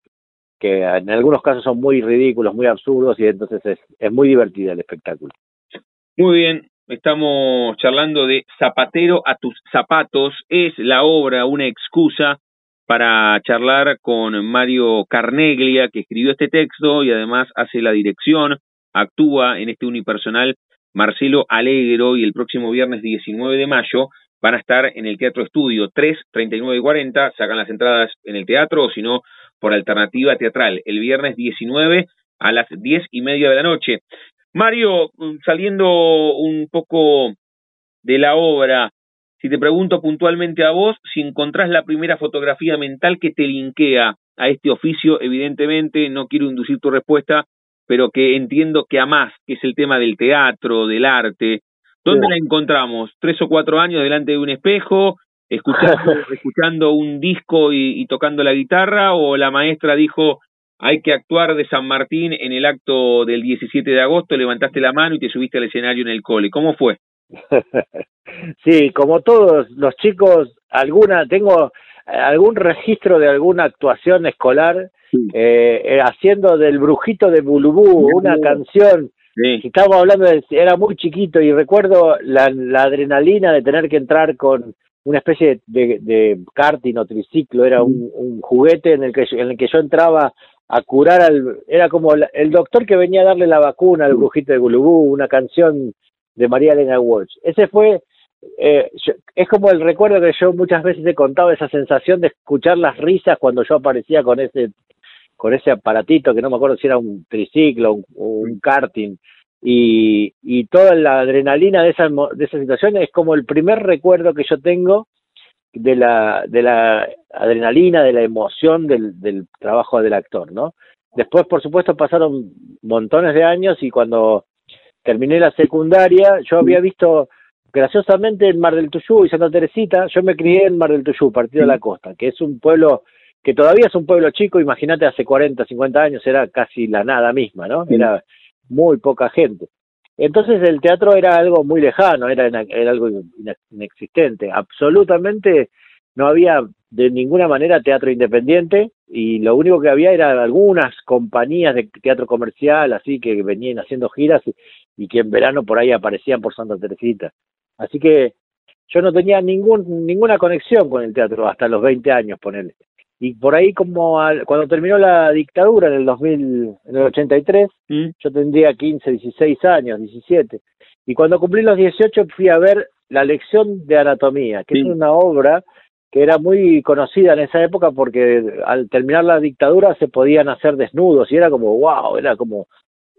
que en algunos casos son muy ridículos muy absurdos y entonces es, es muy divertido el espectáculo. Muy bien Estamos charlando de Zapatero a tus zapatos. Es la obra una excusa para charlar con Mario Carneglia, que escribió este texto y además hace la dirección, actúa en este unipersonal Marcelo Alegro y el próximo viernes 19 de mayo van a estar en el Teatro Estudio 3, 39 y 40, sacan las entradas en el teatro o si no por alternativa teatral, el viernes 19 a las diez y media de la noche. Mario, mm, saliendo un poco de la obra, si te pregunto puntualmente a vos, si encontrás la primera fotografía mental que te linkea a este oficio, evidentemente no quiero inducir tu respuesta, pero que entiendo que amás, que es el tema del teatro, del arte. ¿Dónde la encontramos? ¿Tres o cuatro años delante de un espejo? Escuchando, escuchando un disco y, y tocando la guitarra? ¿O la maestra dijo, hay que actuar de San Martín en el acto del 17 de agosto, levantaste la mano y te subiste al escenario en el cole. ¿Cómo fue? sí, como todos los chicos, alguna tengo algún registro de alguna actuación escolar eh, eh, haciendo del brujito de Bulubú una canción. Si estamos hablando de, era muy chiquito y recuerdo la, adrenalina de tener que entrar con una especie de, de, karting o triciclo, era un, juguete en el que en el que yo entraba a curar al era como el doctor que venía a darle la vacuna al brujito de Gulubú, una canción de María Elena Walsh. Ese fue eh, es como el recuerdo que yo muchas veces he contado, esa sensación de escuchar las risas cuando yo aparecía con ese con ese aparatito que no me acuerdo si era un triciclo o un, karting y, y toda la adrenalina de esa, de esa situación es como el primer recuerdo que yo tengo de la, de la adrenalina, de la emoción del, del trabajo del actor, ¿no? Después, por supuesto, pasaron montones de años y cuando terminé la secundaria, yo había visto graciosamente en Mar del Tuyú y Santa Teresita, yo me crié en Mar del Tuyú, Partido de la Costa, que es un pueblo que todavía es un pueblo chico, imagínate hace 40, 50 años era casi la nada misma, ¿no? Era muy poca gente. Entonces el teatro era algo muy lejano, era, algo inexistente, absolutamente no había de ninguna manera teatro independiente y lo único que había eran algunas compañías de teatro comercial así que venían haciendo giras y, y que en verano por ahí aparecían por Santa Teresita. Así que yo no tenía ningún, ninguna conexión con el teatro hasta los 20 años, ponele. Y por ahí como cuando terminó la dictadura en el 2000, en el 83, mm. yo tendría 15, 16 años, 17. Y cuando cumplí los 18 fui a ver La lección de anatomía, que es una obra que era muy conocida en esa época porque al terminar la dictadura se podían hacer desnudos y era como wow, era como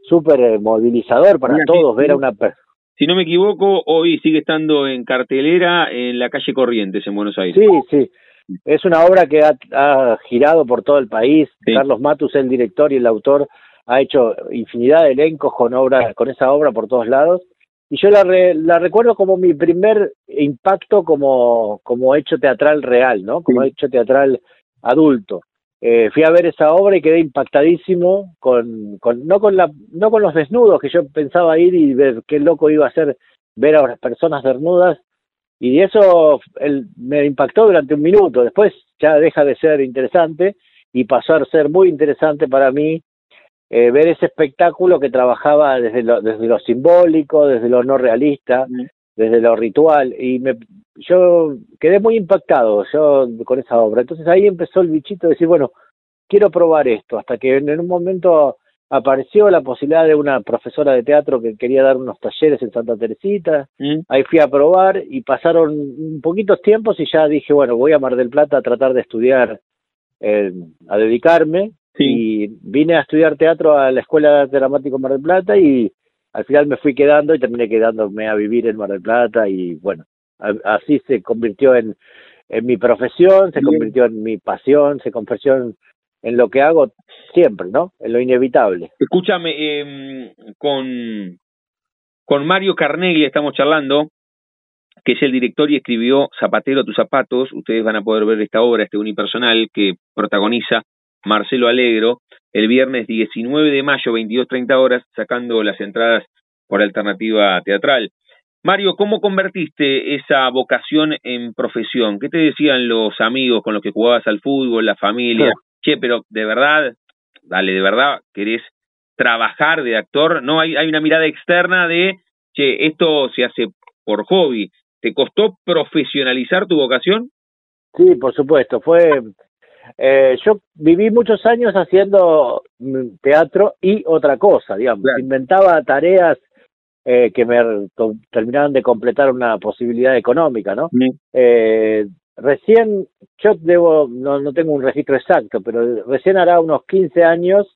súper movilizador para todos ver a una persona si no me equivoco, hoy sigue estando en cartelera en la calle Corrientes, en Buenos Aires. Sí, sí. Es una obra que ha, girado por todo el país. Carlos Matus, el director y el autor, ha hecho infinidad de elencos con, obra, con esa obra por todos lados. Y yo la, la recuerdo como mi primer impacto como, como hecho teatral real, ¿no? Como hecho teatral adulto. Eh, fui a ver esa obra y quedé impactadísimo con, con, no con la no con los desnudos que yo pensaba ir y ver qué loco iba a ser ver a las personas desnudas y eso él, me impactó durante un minuto. Después ya deja de ser interesante y pasó a ser muy interesante para mí eh, ver ese espectáculo que trabajaba desde lo, desde lo simbólico desde lo no realista desde lo ritual. Y me yo quedé muy impactado yo con esa obra. Entonces ahí empezó el bichito de decir bueno quiero probar esto hasta que en un momento apareció la posibilidad de una profesora de teatro que quería dar unos talleres en Santa Teresita. Mm. ahí fui a probar y pasaron un poquitos tiempos y ya dije bueno voy a Mar del Plata a tratar de estudiar eh, a dedicarme. Y vine a estudiar teatro a la Escuela de Dramático Mar del Plata y al final me fui quedando y terminé quedándome a vivir en Mar del Plata y bueno, así se convirtió en, en mi profesión, se convirtió en mi pasión, se convirtió en, en, lo que hago siempre, ¿no? En lo inevitable. Escúchame, eh, con, con Mario Carneglia estamos charlando, que es el director y escribió Zapatero a tus zapatos. Ustedes van a poder ver esta obra, este unipersonal que protagoniza Marcelo Alegro, el viernes 19 de mayo, 22.30 horas, sacando las entradas por alternativa teatral. Mario, ¿cómo convertiste esa vocación en profesión? ¿Qué te decían los amigos con los que jugabas al fútbol, la familia? Che, pero de verdad, dale, de verdad, ¿querés trabajar de actor? No, hay, hay una mirada externa de, che, esto se hace por hobby. ¿Te costó profesionalizar tu vocación? Sí, por supuesto. Fue eh, yo viví muchos años haciendo mm, teatro y otra cosa, digamos. Inventaba tareas eh, que me terminaban de completar una posibilidad económica, ¿no? Eh, recién, yo debo, no, no tengo un registro exacto, pero recién hará unos 15 años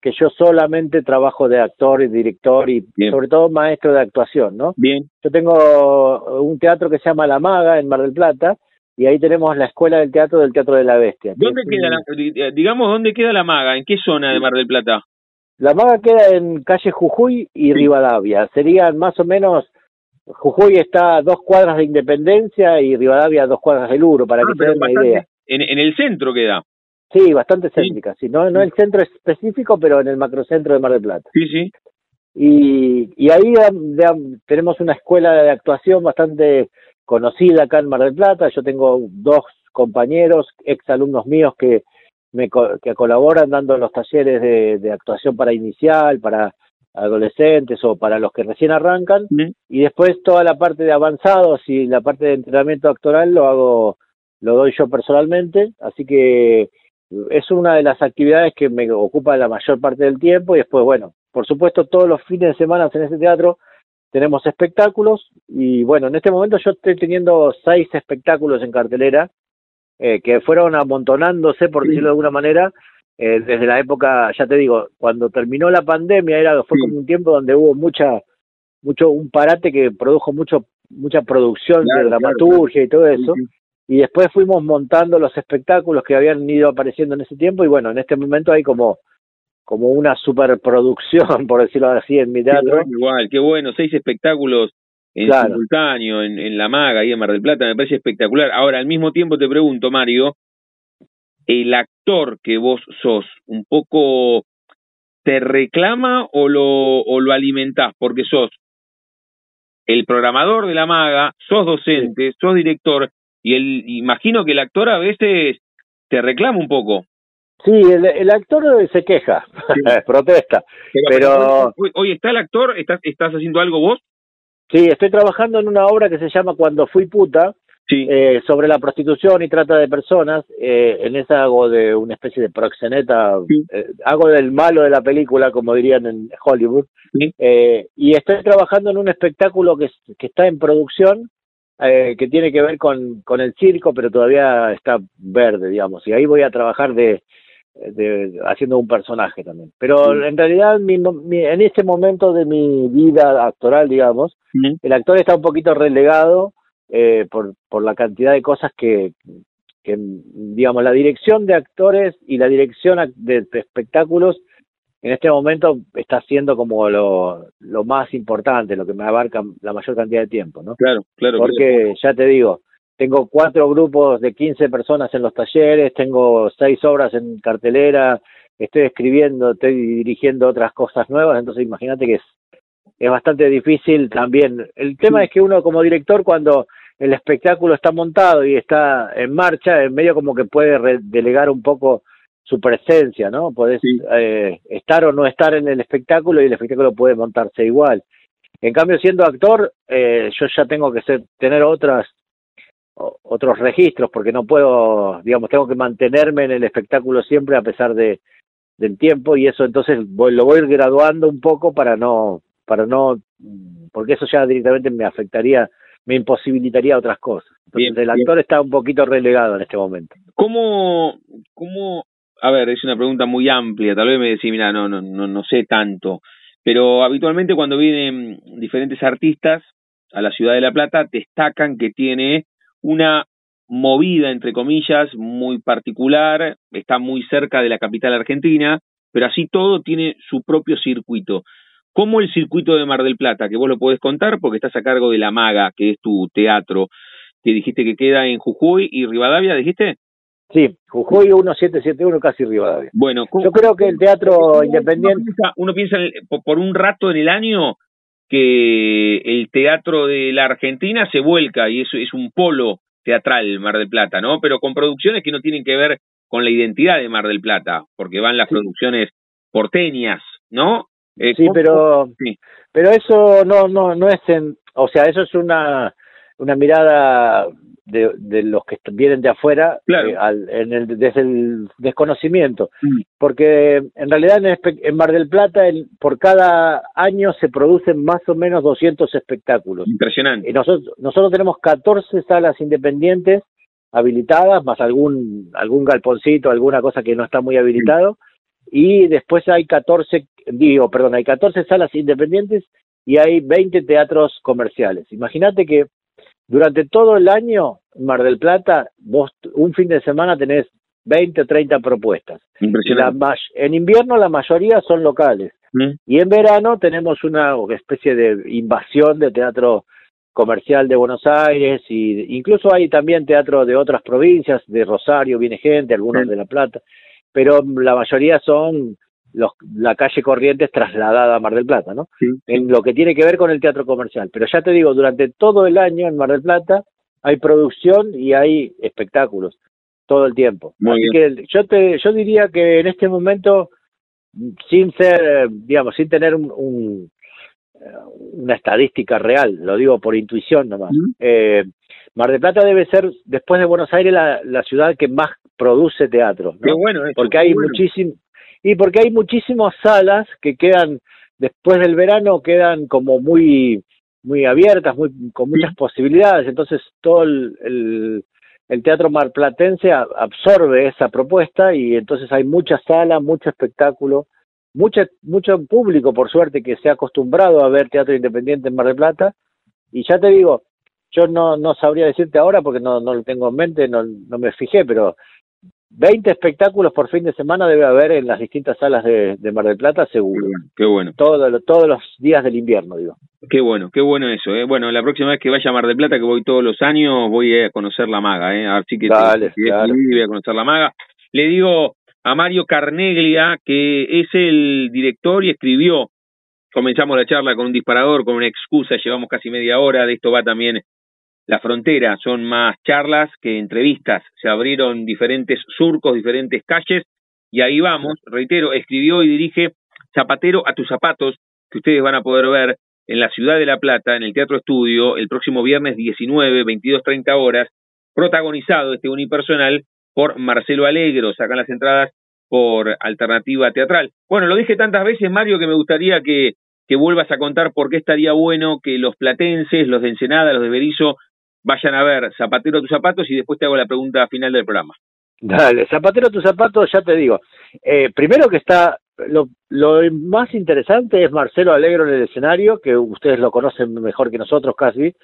que yo solamente trabajo de actor y director y sobre todo maestro de actuación, ¿no? Bien. Yo tengo un teatro que se llama La Maga en Mar del Plata, y ahí tenemos la Escuela del Teatro del Teatro de la Bestia. ¿Dónde queda, la, digamos, dónde queda la maga? ¿En qué zona de Mar del Plata? La maga queda en calle Jujuy y Rivadavia. Serían más o menos, Jujuy está a dos cuadras de Independencia y Rivadavia a dos cuadras del Uro, para ah, que se den una idea. En, el centro queda. Sí, bastante céntrica, sí. No, no el centro específico, pero en el macrocentro de Mar del Plata. Sí, sí. Y, y ahí tenemos una escuela de actuación bastante conocida acá en Mar del Plata. Yo tengo dos compañeros, ex alumnos míos que me que colaboran dando los talleres de, actuación para inicial, para adolescentes o para los que recién arrancan, y después toda la parte de avanzados y la parte de entrenamiento actoral lo hago, lo doy yo personalmente, así que es una de las actividades que me ocupa la mayor parte del tiempo. Y después, bueno, por supuesto todos los fines de semana en ese teatro tenemos espectáculos. Y bueno, en este momento yo estoy teniendo seis espectáculos en cartelera eh, que fueron amontonándose, por decirlo de alguna manera, eh, desde la época, ya te digo, cuando terminó la pandemia, era fue como un tiempo donde hubo mucha, mucho, un parate que produjo mucho, mucha producción de dramaturgia y todo eso. Y después fuimos montando los espectáculos que habían ido apareciendo en ese tiempo y bueno, en este momento hay como como una superproducción, por decirlo así, en mi teatro. igual, qué bueno, seis espectáculos en simultáneo, en, en La Maga y en Mar del Plata, me parece espectacular. Ahora, al mismo tiempo te pregunto, Mario, el actor que vos sos, un poco te reclama o lo, o lo alimentás, porque sos el programador de la maga, sos docente, sos director, y el, imagino que el actor a veces te reclama un poco. Sí, el, actor se queja, protesta, pero... Hoy, está el actor, ¿Estás, ¿estás haciendo algo vos? Sí, estoy trabajando en una obra que se llama Cuando fui puta, eh, sobre la prostitución y trata de personas. Eh, en esa hago de una especie de proxeneta, eh, hago del malo de la película, como dirían en Hollywood. y estoy trabajando en un espectáculo que, que está en producción, que tiene que ver con, con el circo, pero todavía está verde, digamos. Y ahí voy a trabajar de, de, haciendo un personaje también. Pero en realidad, en este momento de mi vida actoral, digamos, el actor está un poquito relegado eh, por, por la cantidad de cosas que, que, digamos, la dirección de actores y la dirección de espectáculos en este momento está siendo como lo, lo más importante, lo que me abarca la mayor cantidad de tiempo, ¿no? Claro, claro. Porque ya te digo, tengo cuatro grupos de 15 personas en los talleres, tengo seis obras en cartelera, estoy escribiendo, estoy dirigiendo otras cosas nuevas, entonces imagínate que es, es bastante difícil también. El tema es que uno como director cuando el espectáculo está montado y está en marcha, en medio como que puede delegar un poco su presencia, ¿no? Podés eh, estar o no estar en el espectáculo y el espectáculo puede montarse igual. En cambio, siendo actor, eh, yo ya tengo que ser, tener otras otros registros porque no puedo, digamos, tengo que mantenerme en el espectáculo siempre a pesar de del tiempo y eso entonces voy, lo voy graduando un poco para no para no porque eso ya directamente me afectaría me imposibilitaría otras cosas. Entonces el actor está un poquito relegado en este momento. Cómo cómo a ver es una pregunta muy amplia tal vez me decís mira no no no no sé tanto pero habitualmente cuando vienen diferentes artistas a la ciudad de La Plata destacan que tiene una movida, entre comillas, muy particular, está muy cerca de la capital argentina, pero así todo tiene su propio circuito. Como el circuito de Mar del Plata, que vos lo podés contar porque estás a cargo de La Maga, que es tu teatro, que dijiste que queda en Jujuy y Rivadavia, dijiste? Sí, Jujuy 1771, casi Rivadavia. Bueno, yo creo que el teatro independiente... Uno piensa, por un rato en el año que el teatro de la Argentina se vuelca y eso es un polo teatral Mar del Plata, ¿no? Pero con producciones que no tienen que ver con la identidad de Mar del Plata, porque van las producciones porteñas, ¿no? Eh, sí, pero sí. pero eso no no no es en, o sea, eso es una una mirada de, de los que vienen de afuera eh, en el, desde el desconocimiento. Mm. Porque en realidad en, Mar del Plata por cada año se producen más o menos 200 espectáculos. Impresionante. Y nosotros, nosotros tenemos 14 salas independientes habilitadas, más algún, algún galponcito, alguna cosa que no está muy habilitado. Y después hay 14, digo, perdón, hay 14 salas independientes y hay 20 teatros comerciales. Imagínate que durante todo el año, Mar del Plata, vos un fin de semana tenés 20 o 30 propuestas. Impresionante. en invierno la mayoría son locales. Mm. Y en verano tenemos una especie de invasión de teatro comercial de Buenos Aires y incluso hay también teatro de otras provincias, de Rosario viene gente, algunos de La Plata, pero la mayoría son los, la calle Corrientes trasladada a Mar del Plata, ¿no? En lo que tiene que ver con el teatro comercial. Pero ya te digo, durante todo el año en Mar del Plata hay producción y hay espectáculos todo el tiempo. Así que yo te, yo diría que en este momento sin ser, digamos, sin tener un, una estadística real, lo digo por intuición nomás. Eh, Mar del Plata debe ser, después de Buenos Aires, la, la ciudad que más produce teatro. Qué bueno porque hay muchísimo y porque hay muchísimas salas que quedan después del verano quedan como muy muy abiertas, muy con muchas posibilidades. Entonces todo el, el, teatro marplatense absorbe esa propuesta y entonces hay mucha sala, mucho espectáculo, mucho mucho público por suerte que se ha acostumbrado a ver teatro independiente en Mar del Plata y ya te digo yo no, no sabría decirte ahora porque no, no lo tengo en mente, no, no me fijé, pero 20 espectáculos por fin de semana debe haber en las distintas salas de, Mar del Plata, seguro. Qué bueno. Todo, todos los días del invierno, digo. Qué bueno, qué bueno eso. ¿eh? Bueno, la próxima vez que vaya a Mar del Plata, que voy todos los años, voy a conocer la maga. ¿eh? Así que dale, voy a conocer la maga. Le digo a Mario Carneglia, que es el director y escribió. Comenzamos la charla con un disparador, con una excusa, llevamos casi media hora, de esto va también la frontera, son más charlas que entrevistas, se abrieron diferentes surcos, diferentes calles, y ahí vamos, reitero, escribió y dirige Zapatero a tus zapatos, que ustedes van a poder ver en la ciudad de La Plata, en el Teatro Estudio, el próximo viernes 19, 22.30 horas, protagonizado este unipersonal por Marcelo Alegro, sacan las entradas por Alternativa Teatral. Bueno, lo dije tantas veces, Mario, que me gustaría que, que vuelvas a contar por qué estaría bueno que los platenses, los de Ensenada, los de Berizo, vayan a ver Zapatero tus zapatos y después te hago la pregunta final del programa. Dale, Zapatero tus zapatos, ya te digo. Eh, primero que está, lo, lo más interesante es Marcelo Alegro en el escenario, que ustedes lo conocen mejor que nosotros casi.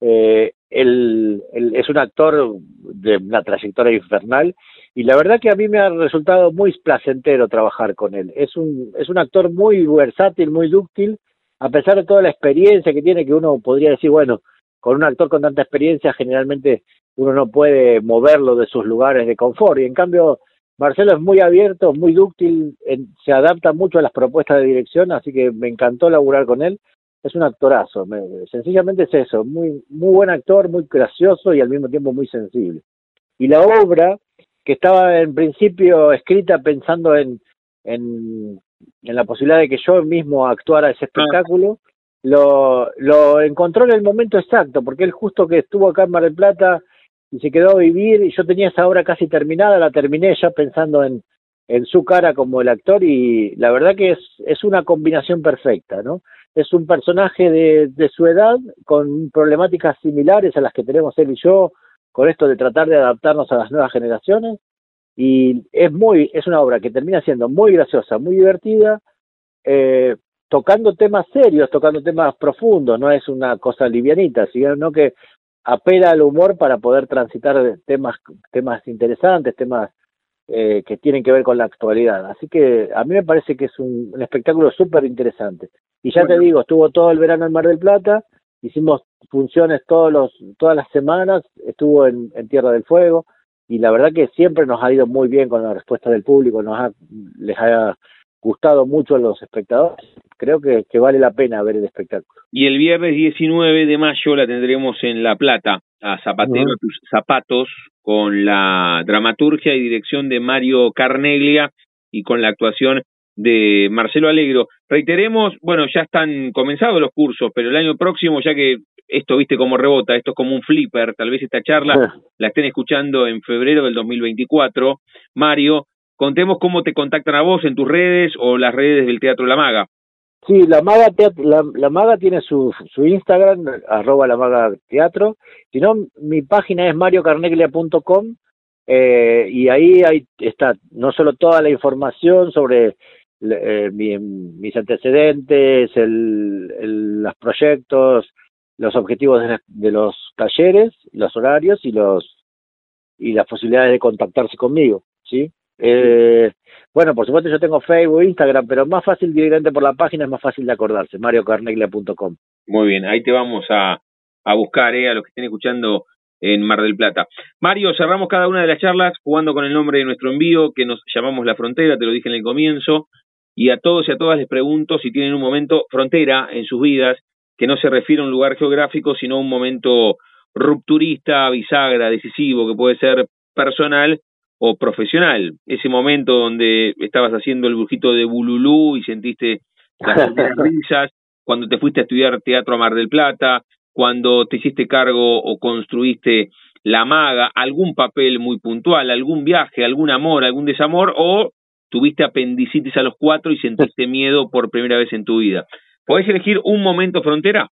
Eh, él, es un actor de una trayectoria infernal y la verdad que a mí me ha resultado muy placentero trabajar con él. Es un, es un actor muy versátil, muy dúctil, a pesar de toda la experiencia que tiene, que uno podría decir, bueno, con un actor con tanta experiencia generalmente uno no puede moverlo de sus lugares de confort y en cambio Marcelo es muy abierto, muy dúctil, se adapta mucho a las propuestas de dirección, así que me encantó laburar con él. Es un actorazo, sencillamente es eso, muy muy buen actor, muy gracioso y al mismo tiempo muy sensible. Y la obra que estaba en principio escrita pensando en en, en la posibilidad de que yo mismo actuara ese espectáculo, lo, lo encontró en el momento exacto, porque él justo que estuvo acá en Mar del Plata y se quedó a vivir, y yo tenía esa obra casi terminada, la terminé ya pensando en, en su cara como el actor, y la verdad que es, es una combinación perfecta, ¿no? Es un personaje de, de su edad con problemáticas similares a las que tenemos él y yo, con esto de tratar de adaptarnos a las nuevas generaciones, y es muy, es una obra que termina siendo muy graciosa, muy divertida, eh, tocando temas serios, tocando temas profundos, no es una cosa livianita, sino que apela al humor para poder transitar temas, temas interesantes, temas eh, que tienen que ver con la actualidad. Así que a mí me parece que es un, espectáculo súper interesante. Y ya te digo, estuvo todo el verano en Mar del Plata, hicimos funciones todos los, todas las semanas, estuvo en, en Tierra del Fuego, y la verdad que siempre nos ha ido muy bien con la respuesta del público, nos ha, les ha gustado mucho a los espectadores. Creo que, que, vale la pena ver el espectáculo. Y el viernes 19 de mayo la tendremos en La Plata, a Zapatero tus zapatos, con la dramaturgia y dirección de Mario Carneglia y con la actuación de Marcelo Alegro. Reiteremos, bueno, ya están comenzados los cursos, pero el año próximo, ya que esto, viste, como rebota, esto es como un flipper, tal vez esta charla la estén escuchando en febrero del 2024, Mario, Contemos cómo te contactan a vos en tus redes o las redes del Teatro La Maga. Sí, La Maga, la, Maga tiene su, su Instagram, arroba La Maga Teatro. Si no, mi página es mariocarneglia.com eh, y ahí, está no solo toda la información sobre eh, mis antecedentes, el, los proyectos, los objetivos de, de, los talleres, los horarios y los y las posibilidades de contactarse conmigo, ¿sí? Eh, bueno, por supuesto yo tengo Facebook, Instagram, pero más fácil directamente por la página es más fácil de acordarse, mariocarneglia.com. Muy bien, ahí te vamos a, a buscar, eh, a los que estén escuchando en Mar del Plata. Mario, cerramos cada una de las charlas jugando con el nombre de nuestro envío, que nos llamamos La Frontera, te lo dije en el comienzo, y a todos y a todas les pregunto si tienen un momento frontera en sus vidas, que no se refiere a un lugar geográfico, sino a un momento rupturista, bisagra, decisivo, que puede ser personal o profesional, ese momento donde estabas haciendo el brujito de Bululú y sentiste las risas, cuando te fuiste a estudiar teatro a Mar del Plata, cuando te hiciste cargo o construiste la maga, algún papel muy puntual, algún viaje, algún amor, algún desamor, o tuviste apendicitis a los cuatro y sentiste miedo por primera vez en tu vida. ¿Podés elegir un momento frontera?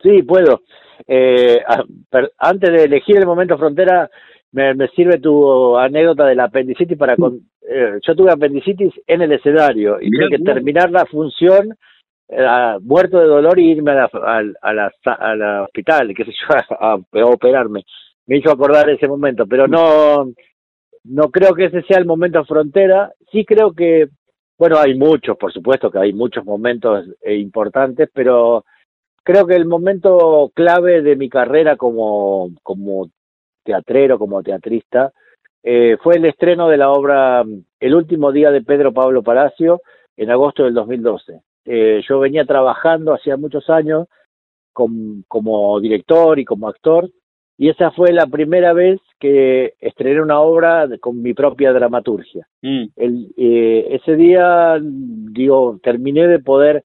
Sí, puedo. Eh, antes de elegir el momento frontera, me, sirve tu anécdota de la apendicitis para... Con, eh, yo tuve apendicitis en el escenario y tuve que terminar la función eh, muerto de dolor y irme a la, a, la, a la hospital, qué sé yo, a, operarme. Me hizo acordar ese momento, pero no, no creo que ese sea el momento frontera. Sí creo que, bueno, hay muchos, por supuesto que hay muchos momentos importantes, pero creo que el momento clave de mi carrera como, como teatrero, como teatrista, eh, fue el estreno de la obra El último día de Pedro Pablo Palacio en agosto del 2012. Eh, yo venía trabajando hacía muchos años como director y como actor, y esa fue la primera vez que estrené una obra con mi propia dramaturgia. Mm. El, eh, ese día, digo, terminé de poder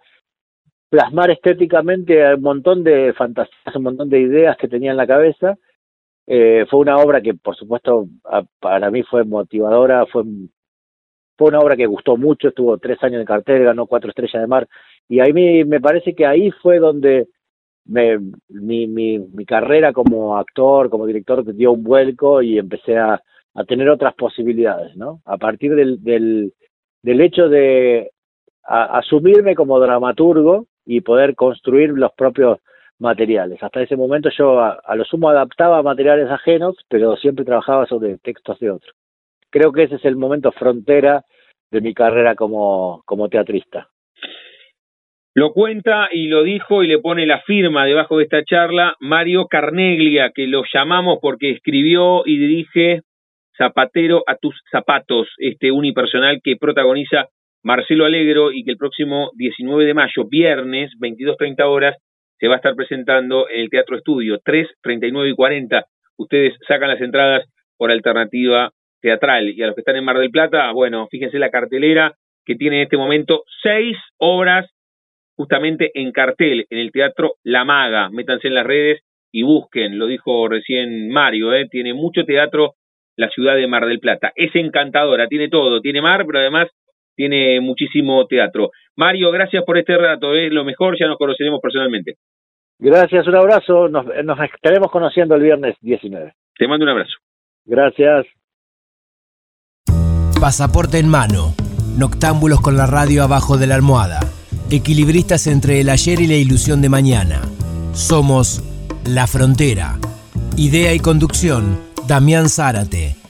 plasmar estéticamente un montón de fantasías, un montón de ideas que tenía en la cabeza. Eh, fue una obra que, por supuesto, para mí fue motivadora, fue, fue una obra que gustó mucho, estuvo tres años en cartel, ganó cuatro estrellas de mar, y ahí me, me parece que ahí fue donde me, mi, mi, mi carrera como actor, como director, dio un vuelco y empecé a, a tener otras posibilidades, ¿no? A partir del, del, del hecho de asumirme como dramaturgo y poder construir los propios materiales. Hasta ese momento yo a, lo sumo adaptaba materiales ajenos, pero siempre trabajaba sobre textos de otros. Creo que ese es el momento frontera de mi carrera como, como teatrista. Lo cuenta y lo dijo y le pone la firma debajo de esta charla Mario Carneglia, que lo llamamos porque escribió y dirige Zapatero a tus zapatos, este unipersonal que protagoniza Marcelo Alegro y que el próximo 19 de mayo, viernes, 22.30 horas, se va a estar presentando en el Teatro Estudio, 3, 39 y 40. Ustedes sacan las entradas por alternativa teatral. Y a los que están en Mar del Plata, bueno, fíjense la cartelera que tiene en este momento seis obras justamente en cartel en el Teatro La Maga. Métanse en las redes y busquen, lo dijo recién Mario, ¿eh? tiene mucho teatro la ciudad de Mar del Plata. Es encantadora, tiene todo, tiene mar, pero además tiene muchísimo teatro. Mario, gracias por este rato, es lo mejor, ya nos conoceremos personalmente. Gracias, un abrazo, nos, nos estaremos conociendo el viernes 19. Te mando un abrazo. Gracias. Pasaporte en mano, noctámbulos con la radio abajo de la almohada, equilibristas entre el ayer y la ilusión de mañana. Somos La Frontera. Idea y conducción, Damián Zárate.